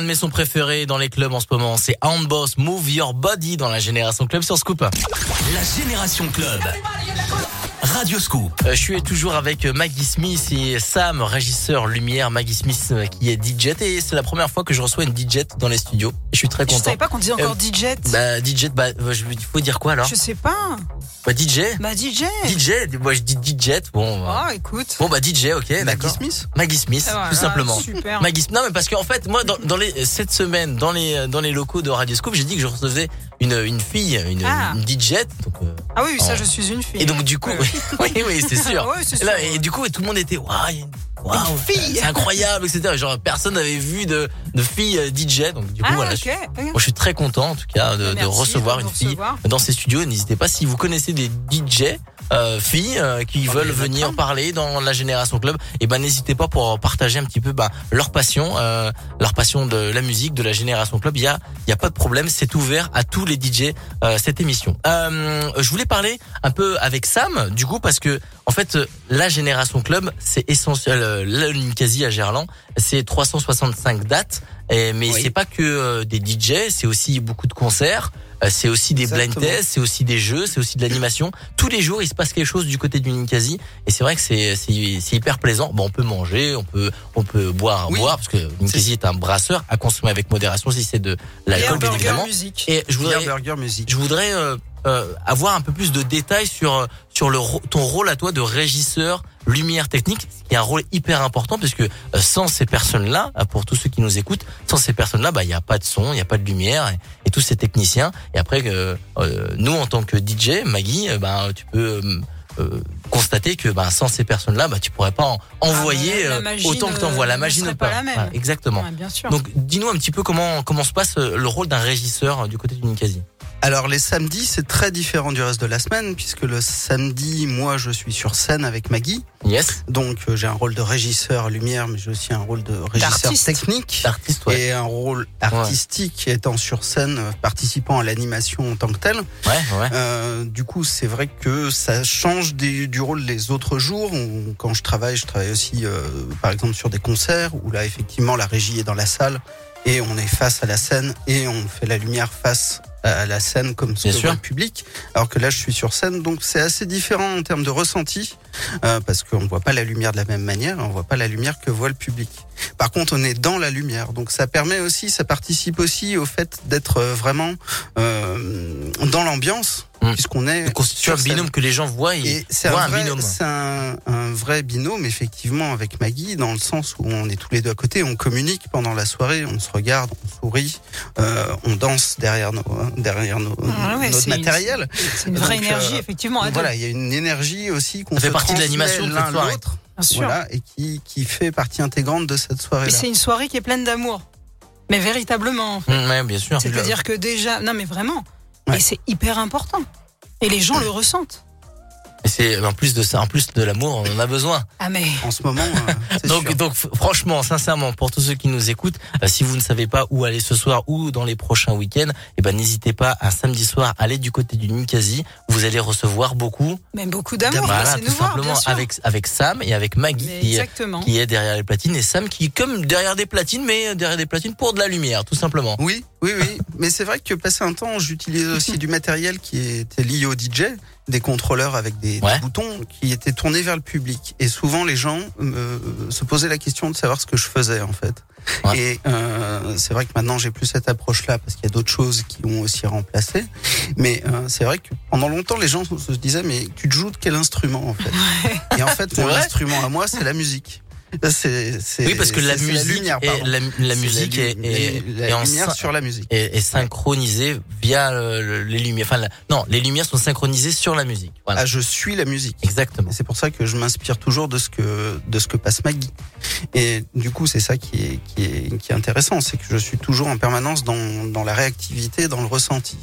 L'un de mes sons préférés dans les clubs en ce moment. C'est Handboss Move Your Body dans la Génération Club sur Scoop. La Génération Club. Radio Scoop. Euh, je suis toujours avec Maggie Smith et Sam, régisseur lumière. Maggie Smith euh, qui est DJ et c'est la première fois que je reçois une DJ dans les studios. Je suis très Je content. savais pas qu'on disait encore Euh, DJ. Bah DJ, bah euh, je- il faut dire quoi alors Je sais pas. Bah DJ. Bah DJ. DJ, moi je dis DJ. Bon. bah. Ah, écoute. Bon bah DJ, ok, d'accord. Smith Maggie Smith, Ah, tout simplement. super. Maggie Smith. Non mais parce qu'en fait, moi dans, dans les cette semaine, dans les dans les locaux de Radio Scoop, j'ai dit que je recevais une une fille, une, Ah. une DJ. Donc, euh, Ah oui, ça, en- je suis une fille. Et donc du coup, <laughs> oui, oui, c'est <laughs> sûr. Ouais, c'est Et là, sûr. et du coup, tout le monde était waouh, Une fille. c'est incroyable, etc. Genre personne n'avait vu de de fille euh, DJ. Donc du coup, Ah, voilà. je, moi, je suis très content en tout cas de, de recevoir une fille dans ces studios. N'hésitez pas si vous connaissez des DJ. Euh, filles euh, qui Oh, veulent venir parler dans la génération club et ben n'hésitez pas pour partager un petit peu bah, leur passion euh, leur passion de la musique de la génération club. Il y a il y a pas de problème c'est ouvert à tous les DJ euh, cette émission. Euh, je voulais parler un peu avec Sam du coup parce que en fait la génération club c'est essentiel euh, Ninkasi à Gerland c'est 365 dates et, mais c'est pas que des DJ c'est aussi beaucoup de concerts c'est aussi des blind tests c'est aussi des jeux c'est aussi de l'animation tous les jours il se passe quelque chose du côté du Ninkasi et c'est vrai que c'est hyper plaisant bon on peut manger on peut on peut boire Oui. boire parce que Ninkasi est un brasseur à consommer avec modération si c'est de l'alcool bien évidemment musique. et je voudrais Burger Music. je voudrais euh, euh, avoir un peu plus de détails sur euh, sur le ton rôle à toi de régisseur lumière technique qui est un rôle hyper important parce que euh, sans ces personnes là pour tous ceux qui nous écoutent sans ces personnes là bah il y a pas de son il y a pas de lumière et, et tous ces techniciens et après euh, euh, nous en tant que DJ Maggie euh, bah tu peux euh, euh, constater que bah, sans ces personnes là bah tu pourrais pas en- envoyer Ah, euh, magie autant que ne- t'envoies la magie ne pas la même. Exactement Ouais, bien sûr. donc dis-nous un petit peu comment comment se passe euh, le rôle d'un régisseur euh, du côté du Ninkasi Alors les samedis, c'est très différent du reste de la semaine, puisque le samedi, moi, je suis sur scène avec Maggie. Yes. Donc euh, j'ai un rôle de régisseur lumière, mais j'ai aussi un rôle de régisseur D'artiste. technique. Artiste, ouais. Et un rôle artistique étant sur scène, euh, participant à l'animation en tant que tel. Ouais, ouais. Euh, du coup, c'est vrai que ça change des- du rôle les autres jours. où, quand je travaille, je travaille aussi, euh, par exemple, sur des concerts où là, effectivement, la régie est dans la salle et on est face à la scène et on fait la lumière face à la scène comme voit le public. Alors que là, je suis sur scène, donc c'est assez différent en termes de ressenti euh, parce qu'on voit pas la lumière de la même manière, on voit pas la lumière que voit le public. Par contre, on est dans la lumière, donc ça permet aussi, ça participe aussi au fait d'être euh, vraiment euh, dans l'ambiance, Mm. puisqu'on est sur un binôme scène. que les gens voient et, c'est un, un, vrai, binôme. c'est un, un vrai binôme effectivement avec Maggie dans le sens où on est tous les deux à côté, on communique pendant la soirée, on se regarde, on sourit, euh, on danse derrière nos derrière nos, Ah ouais, notre c'est une- matériel. C'est une vraie Donc, énergie, euh, effectivement. à. Voilà, il y a une énergie aussi qu'on fait se partie de l'animation de cette l'un soirée. l'autre. Bien sûr. Voilà, et qui, qui fait partie intégrante de cette Et soirée-là. c'est une soirée qui est pleine d'amour. Mais véritablement. en fait. Ouais, bien sûr. C'est-à-dire que déjà, non mais vraiment, Ouais. et c'est hyper important. Et les gens le ressentent. Et c'est en plus de ça, en plus de l'amour, on en a besoin. Ah mais En ce moment, euh, <laughs> Donc, sûr. donc, franchement, sincèrement, pour tous ceux qui nous écoutent, euh, si vous ne savez pas où aller ce soir ou dans les prochains week-ends, eh ben n'hésitez pas un samedi soir aller du côté du Ninkasi. Vous allez recevoir beaucoup. même beaucoup d'amour, Voilà, c'est tout nous voir, simplement bien sûr. avec avec Sam et avec Maggie qui, exactement. qui est derrière les platines et Sam qui est comme derrière des platines, mais derrière des platines pour de la lumière, tout simplement. Oui, oui, oui. Mais c'est vrai que passé un temps, j'utilisais aussi du matériel qui était lié au DJ, des contrôleurs avec des, boutons qui étaient tournés vers le public. Et souvent, les gens euh, se posaient la question de savoir ce que je faisais en fait. Ouais. Et euh, c'est vrai que maintenant, j'ai plus cette approche-là parce qu'il y a d'autres choses qui ont aussi remplacé. Mais euh, c'est vrai que pendant longtemps, les gens se disaient mais tu te joues de quel instrument en fait? <laughs> Et en fait, mon instrument à moi, c'est la musique. C'est, Oui, parce que la musique, lumière, est, la, la musique la est, est, la est lumière sur la musique. est, synchronisée via le- le- les lumières. Enfin, la- non, les lumières sont synchronisées sur la musique. Voilà. Ah, je suis la musique. Exactement. C'est pour ça que je m'inspire toujours de ce que de ce que passe Maggie. Et du coup, c'est ça qui est qui est qui est intéressant, c'est que je suis toujours en permanence dans dans la réactivité, dans le ressenti.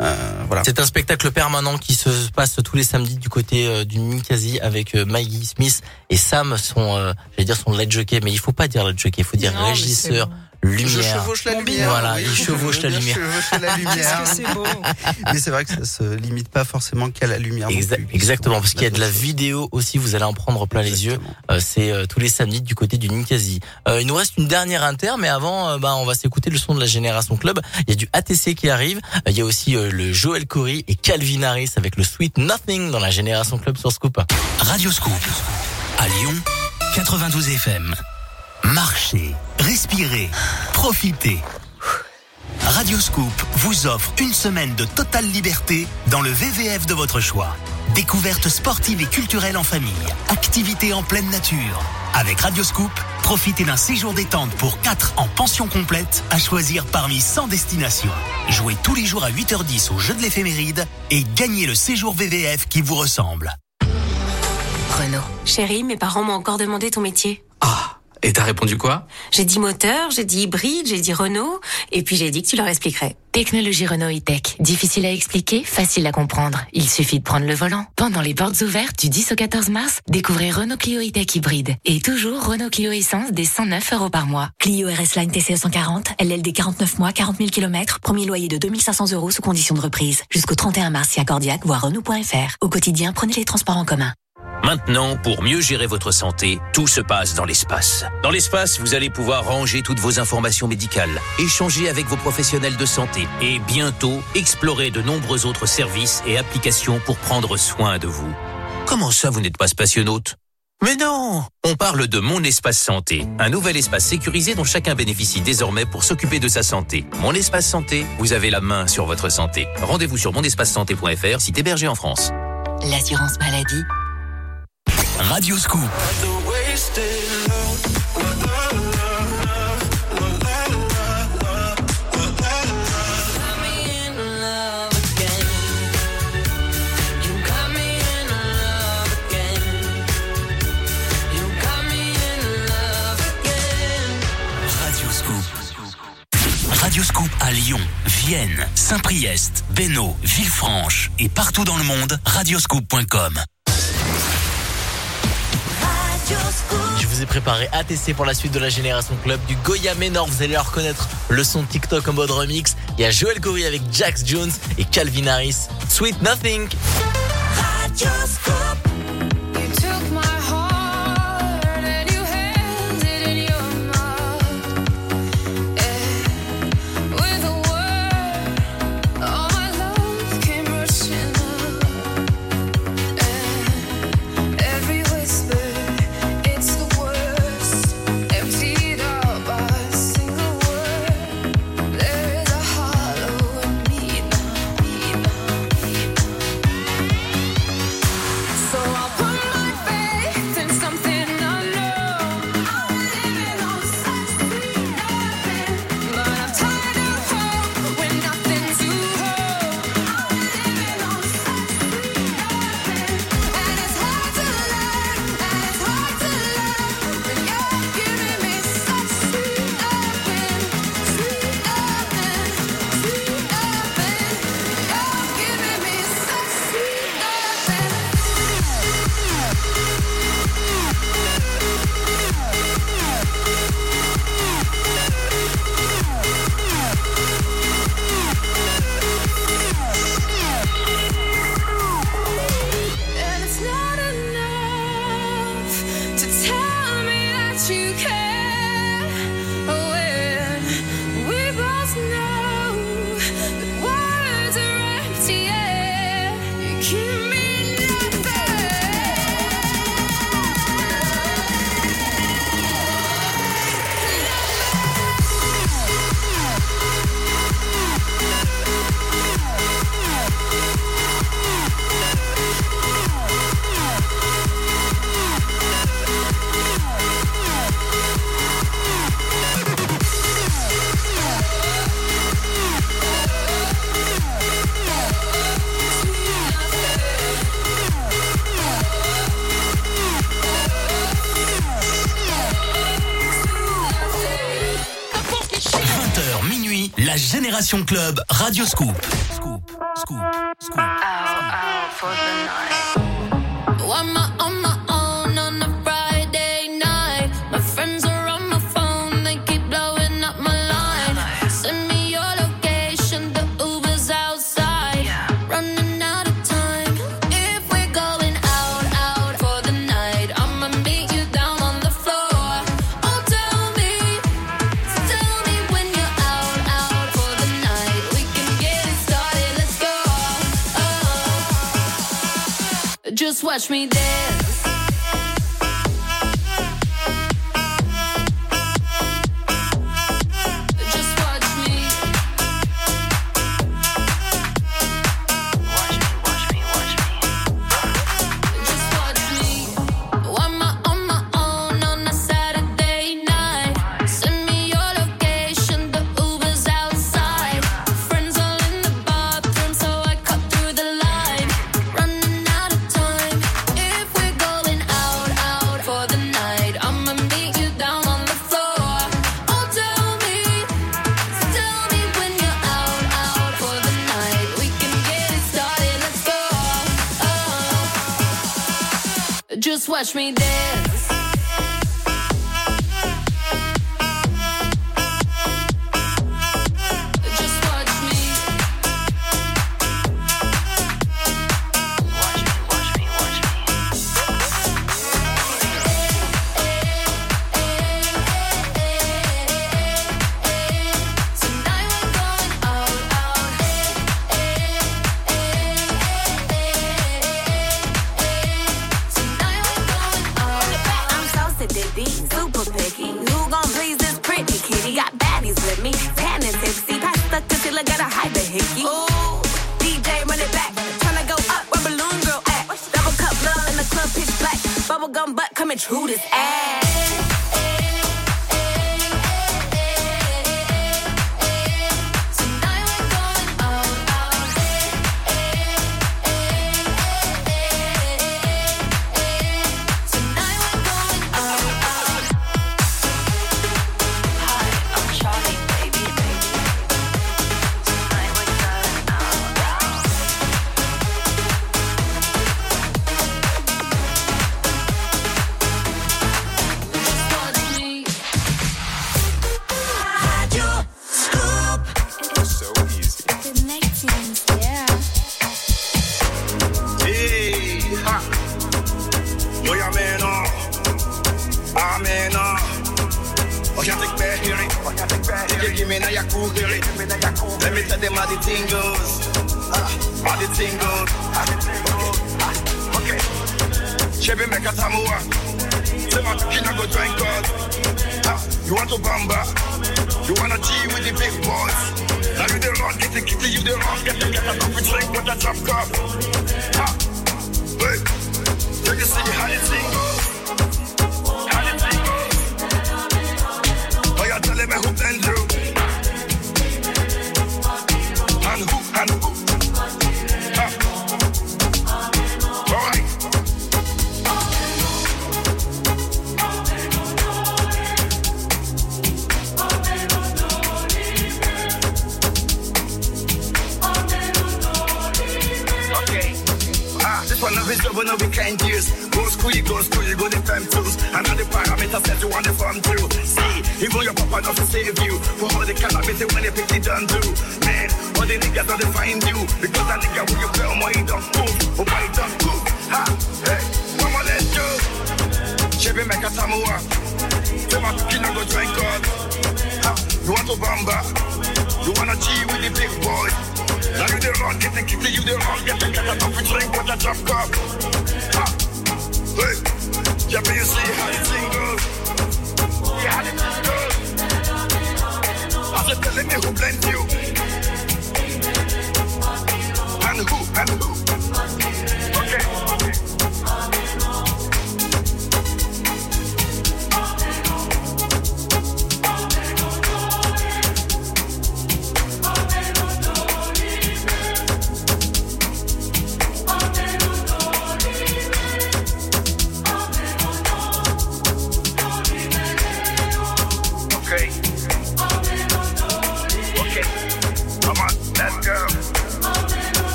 Euh, voilà. C'est un spectacle permanent qui se passe tous les samedis du côté euh, du Ninkasi avec euh, Maggie Smith et Sam, son, euh, j'allais dire son lead jockey, mais il faut pas dire lead jockey, il faut dire Non, régisseur. Lumière. Je chevauche la lumière. Voilà, oui. il chevauche la Je lumière. chevauche la <laughs> lumière. Qu'est-ce que c'est beau. Mais c'est vrai que ça se limite pas forcément qu'à la lumière. Exa- plus. exactement, parce qu'il y a de la vidéo aussi, vous allez en prendre plein les yeux. Euh, c'est euh, tous les samedis du côté du Ninkasi. Euh, il nous reste une dernière inter, mais avant, euh, bah, on va s'écouter le son de la Génération Club. Il y a du ATC qui arrive. Euh, Il y a aussi euh, le Joel Corey et Calvin Harris avec le Sweet Nothing dans la Génération Club sur Scoop. Radio Scoop. À Lyon, 92 FM. Marchez, respirez, profitez. Radio Scoop vous offre une semaine de totale liberté dans le VVF de votre choix. Découvertes sportives et culturelles en famille, activités en pleine nature. Avec Radio Scoop, profitez d'un séjour détente pour 4 en pension complète à choisir parmi 100 destinations. Jouez tous les jours à 8h10 au jeu de l'éphéméride et gagnez le séjour VVF qui vous ressemble. Renault. Chérie, mes parents m'ont encore demandé ton métier. Et t'as répondu quoi? J'ai dit moteur, j'ai dit hybride, j'ai dit Renault, et puis j'ai dit que tu leur expliquerais. Technologie Renault e-tech. Difficile à expliquer, facile à comprendre. Il suffit de prendre le volant. Pendant les portes ouvertes du 10 au 14 mars, découvrez Renault Clio e-tech hybride. Et toujours Renault Clio Essence des 109 euros par mois. Clio RS Line TCE 140, LLD 49 mois, 40 000 km, premier loyer de 2500 euros sous condition de reprise. Jusqu'au 31 mars, si accordiaque, voire Renault.fr. Au quotidien, prenez les transports en commun. Maintenant, pour mieux gérer votre santé, tout se passe dans l'espace. Dans l'espace, vous allez pouvoir ranger toutes vos informations médicales, échanger avec vos professionnels de santé et bientôt explorer de nombreux autres services et applications pour prendre soin de vous. Comment ça, vous n'êtes pas spationaute? Mais non On parle de Mon Espace Santé, un nouvel espace sécurisé dont chacun bénéficie désormais pour s'occuper de sa santé. Mon Espace Santé, vous avez la main sur votre santé. Rendez-vous sur monespacesanté.fr, site hébergé en France. L'assurance maladie. Radio Scoop. Radio Scoop. Radio Scoop à Lyon, Vienne, Saint-Priest, Bénaud, Villefranche et partout dans le monde, radioscoop.com. vous ai préparé ATC pour la suite de la Génération Club du Goya Ménor. Vous allez reconnaître le son TikTok en mode remix. Il y a Joel Corey avec Jax Jones et Calvin Harris. Sweet Nothing. Club Radio Scoop. Just watch me dance.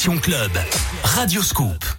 Génération Club. Radio Scoop.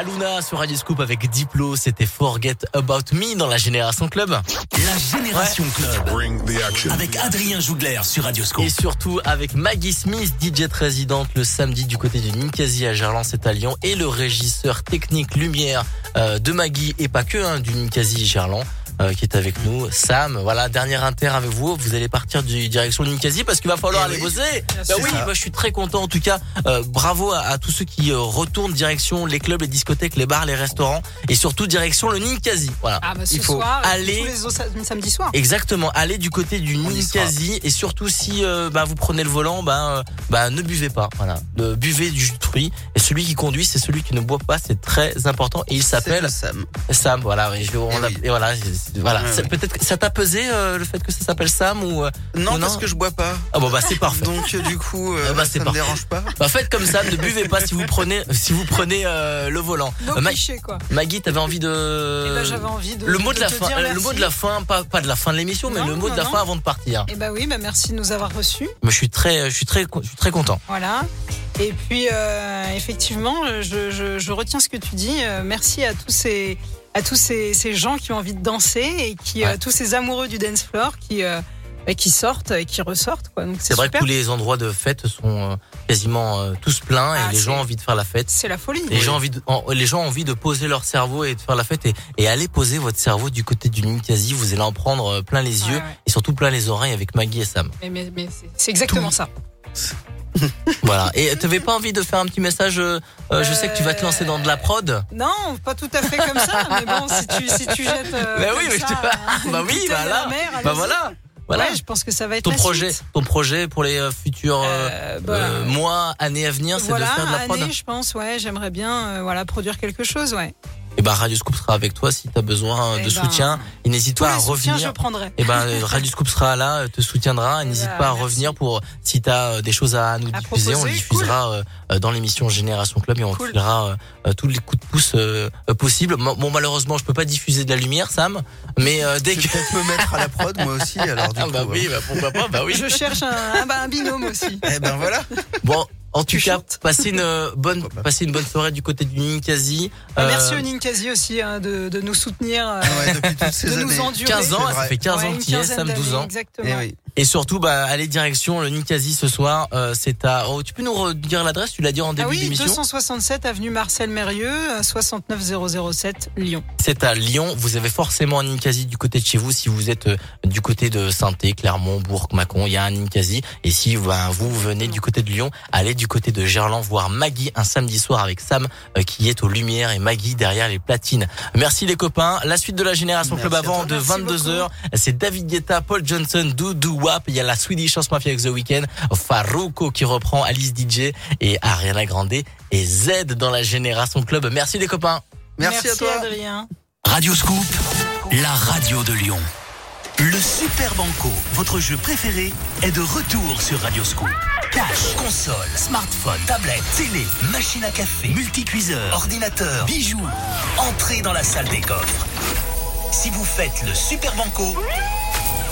Sia sur Radio Scoop avec Diplo, c'était Forget About Me dans la Génération Club. La Génération Club. Avec Adrien Jougler sur Radio Scoop. Et surtout avec Maggie Smith, DJ résidente le samedi du côté du Ninkasi à Gerland, c'est à Lyon, et le régisseur technique lumière euh, de Maggie et pas que hein, du Ninkasi Gerland. Euh, qui est avec nous, Sam. Voilà, dernière inter avec vous. Vous allez partir du direction Ninkasi parce qu'il va falloir Eh aller oui. bosser. Bah oui, ça. moi je suis très content. En tout cas, euh, bravo à, à tous ceux qui euh, retournent direction les clubs, les discothèques, les bars, les restaurants et surtout direction le Ninkasi. Voilà. Ah bah ce Il faut soir, et aller tous les autres sam- samedis soirs. Exactement, allez du côté du Ninkasi et surtout si euh, bah, vous prenez le volant, bah, euh, bah ne buvez pas, voilà, buvez du jus de fruits et celui qui conduit c'est celui qui ne boit pas, c'est très important et il s'appelle Sam. Sam, voilà, et, je- on Eh a- et voilà, voilà. Ouais, C'est- ouais. Peut-être que ça t'a pesé euh, le fait que ça s'appelle Sam ou euh, Non, ou parce que je bois pas. Ah bon bah c'est parfait. Donc euh, du coup, euh, Ah bah, ça me parfait. dérange pas. Bah faites comme ça, ne buvez pas si vous prenez si vous prenez euh, le volant. Euh, Ma- cliché, quoi. Maggie, t'avais envie de Eh ben, j'avais envie de- le mot de de la fin, euh, le mot de la fin, pas pas de la fin de l'émission, mais Non, le mot de non, la non. fin avant de partir. Eh bah oui, bah merci de nous avoir reçus. Mais je suis très, je suis très, je suis très content. Voilà. Et puis, euh, effectivement, je, je- je retiens ce que tu dis. Euh, merci à tous ces, à tous ces, ces gens qui ont envie de danser et qui, euh, tous ces amoureux du dance floor qui, euh, bah, qui sortent et qui ressortent. Quoi. Donc, C'est vrai super. que tous les endroits de fête sont euh, quasiment euh, tous pleins et Ah, les gens c'est- ont envie de faire la fête. C'est la folie. Les gens, ont envie de, en- les gens ont envie de poser leur cerveau et de faire la fête et, et allez poser votre cerveau du côté du Ninkasi. Vous allez en prendre plein les yeux Ouais, ouais. et surtout plein les oreilles avec Maggie et Sam. Mais, mais- mais c'est- c'est exactement ça. <laughs> Voilà. Et t'avais pas envie de faire un petit message euh, euh, Je sais que tu vas te lancer dans de la prod. Non, pas tout à fait comme ça. mais bon, si tu, si tu jettes. euh, <laughs> Bah oui, mais ça, bah oui, bah là. mer, Bah voilà. Voilà. Ouais, je pense que ça va être ton la projet, suite. ton projet pour les futurs bah, mois, années à venir, c'est Voilà, de faire de la prod. année, je pense, ouais, j'aimerais bien voilà, produire quelque chose, ouais. Et ben Radio Scoop sera avec toi si tu as besoin Eh de ben, soutien. Et n'hésite pas à revenir. je prendrai. Et ben Radio Scoop sera là, te soutiendra. Et N'hésite Ah, pas à merci. revenir pour si tu as des choses à nous diffuser, on proposer, les diffusera euh, euh, dans l'émission Génération Club et on te filera euh, euh, tous les coups de pouce euh, euh, possibles. Bon malheureusement, je peux pas diffuser de la lumière, Sam, mais euh, dès que peut-être me mettre à la prod moi aussi alors du Ah coup. bah oui, hein. bah pourquoi pas, bah oui. Je cherche un, un, bah, un binôme aussi. Eh ben voilà. Bon, en tout cas, passez une euh, bonne, passez une bonne soirée du côté du Ninkasi. Bah, Euh, Merci au Ninkasi aussi hein, de, de nous soutenir, euh, Ouais, depuis toutes <laughs> ces de nous années. endurer. 15 ans, ça fait 15 Ouais, ans qu'il y est, Sam 12 d'années, ans. Exactement. Eh oui. Et surtout, bah, allez direction le Ninkasi ce soir. Euh, c'est à. Oh, tu peux nous redire l'adresse? Tu l'as dit en début Ah oui, d'émission. 267 avenue Marcel Mérieux, euh, 69007 Lyon. C'est à Lyon. Vous avez forcément un Ninkasi du côté de chez vous. Si vous êtes euh, du côté de saint Clermont, Bourg, Mâcon, il y a un Ninkasi. Et si bah, vous venez du côté de Lyon, allez du côté de Gerland voir Maggie un samedi soir avec Sam euh, qui est aux Lumières et Maggie derrière les platines. Merci les copains. La suite de la Génération Merci Club avant de Merci 22h. C'est David Guetta, Paul Johnson, Doudou Wap. Il y a la Swedish House Mafia avec The Weeknd, Farouko qui reprend Alice DJ et Ariana Grande et Z dans la Génération Club. Merci les copains. Merci, à toi. Adrien. Radio Scoop, la radio de Lyon. Le Super Banco, votre jeu préféré, est de retour sur Radio Scoop. Cash, console, smartphone, tablette, télé, machine à café, multicuiseur, ordinateur, bijoux. Entrez dans la salle des coffres. Si vous faites le Super Banco,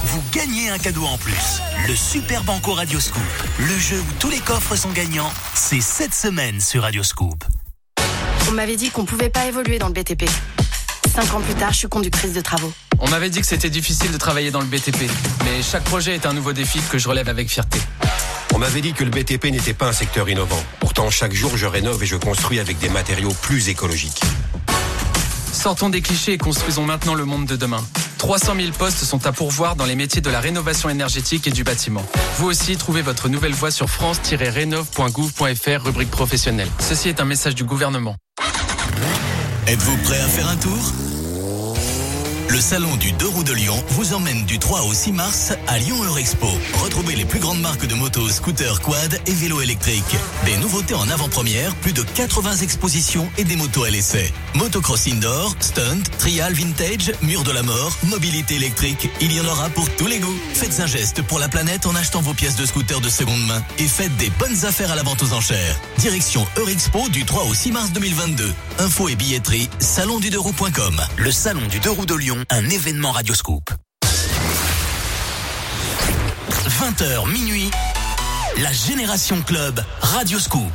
vous gagnez un cadeau en plus. Le Super Banco Radio Scoop. Le jeu où tous les coffres sont gagnants, c'est cette semaine sur Radio Scoop. On m'avait dit qu'on pouvait pas évoluer dans le BTP. Cinq ans plus tard, je suis conductrice de travaux. On m'avait dit que c'était difficile de travailler dans le BTP, mais chaque projet est un nouveau défi que je relève avec fierté. On m'avait dit que le BTP n'était pas un secteur innovant. Pourtant, chaque jour, je rénove et je construis avec des matériaux plus écologiques. Sortons des clichés et construisons maintenant le monde de demain. 300 000 postes sont à pourvoir dans les métiers de la rénovation énergétique et du bâtiment. Vous aussi, trouvez votre nouvelle voie sur france-rénov.gouv.fr, rubrique professionnelle. Ceci est un message du gouvernement. Êtes-vous prêt à faire un tour? Le salon du deux roues de Lyon vous emmène du 3 au 6 mars à Lyon Eurexpo. Retrouvez les plus grandes marques de motos, scooters, quad et vélos électriques. Des nouveautés en avant-première, plus de 80 expositions et des motos à l'essai. Motocross indoor, stunt, trial vintage, mur de la mort, mobilité électrique. Il y en aura pour tous les goûts. Faites un geste pour la planète en achetant vos pièces de scooter de seconde main et faites des bonnes affaires à la vente aux enchères. Direction Eurexpo du 3 au 6 mars 2022. Info et billetterie, salondu2roues.com. Le salon du deux roues de Un événement Radioscoop. 20h minuit, la Génération Club Radioscoop.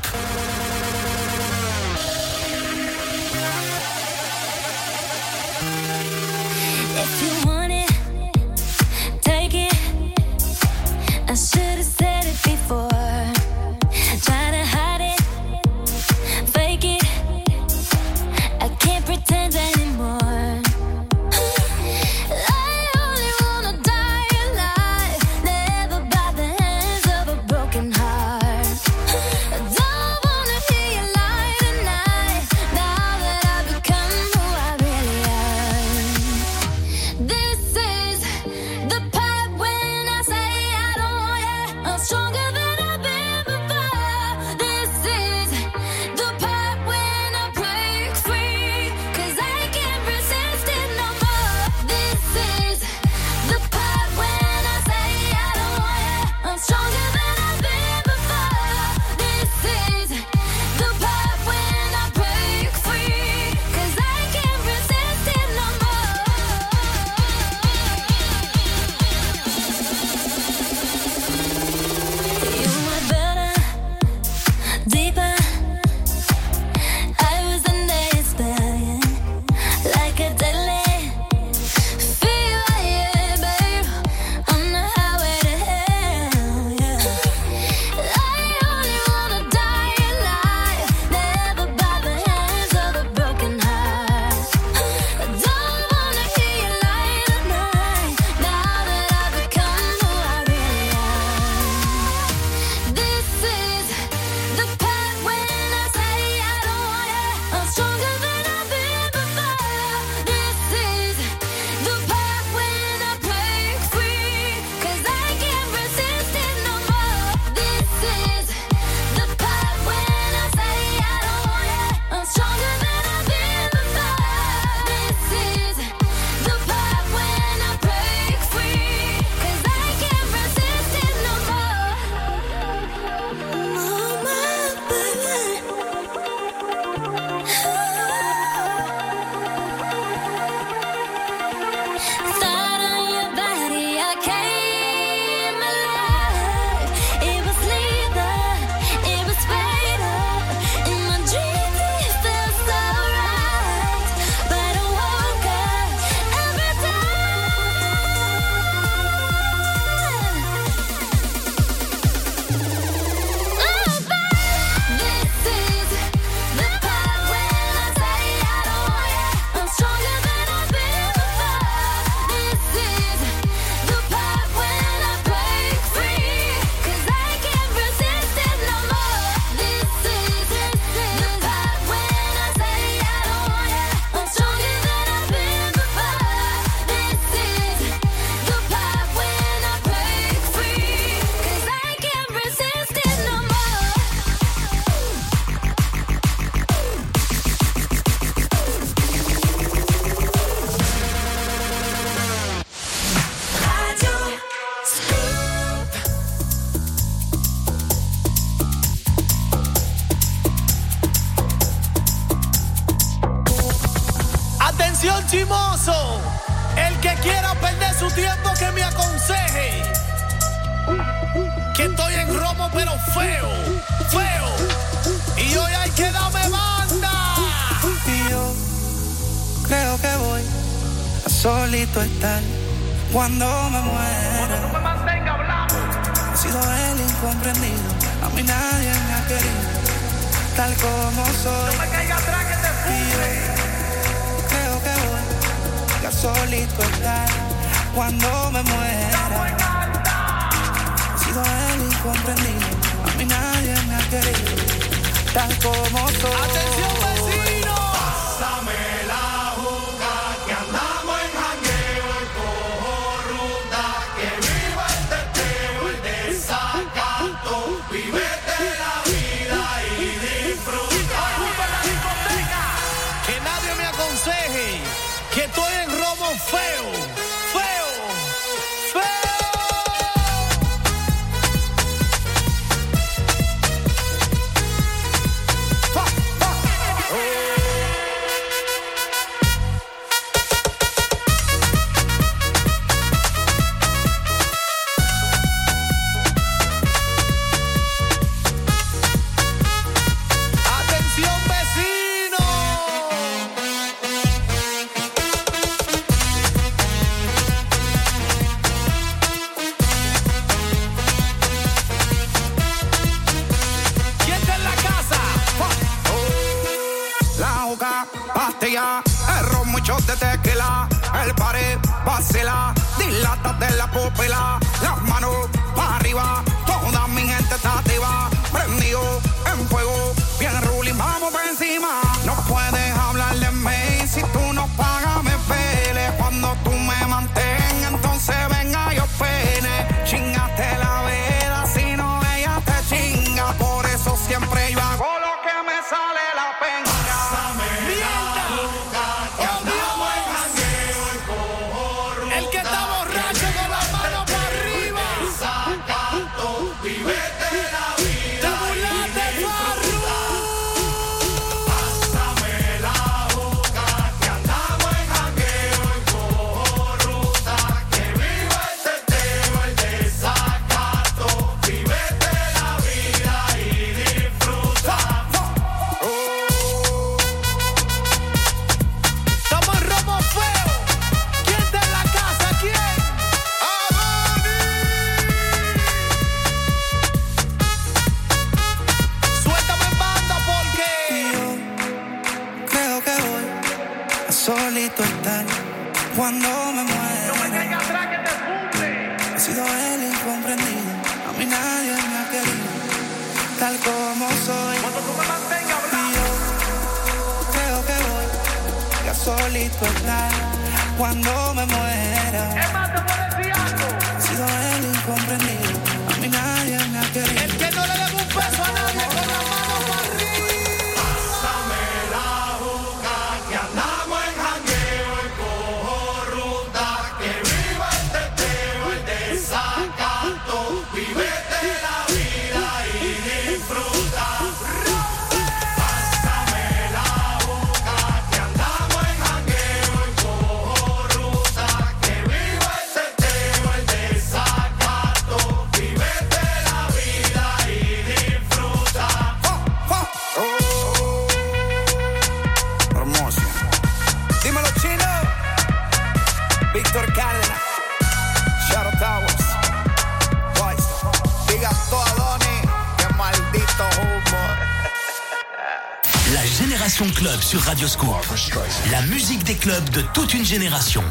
Des clubs de toute une génération.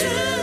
do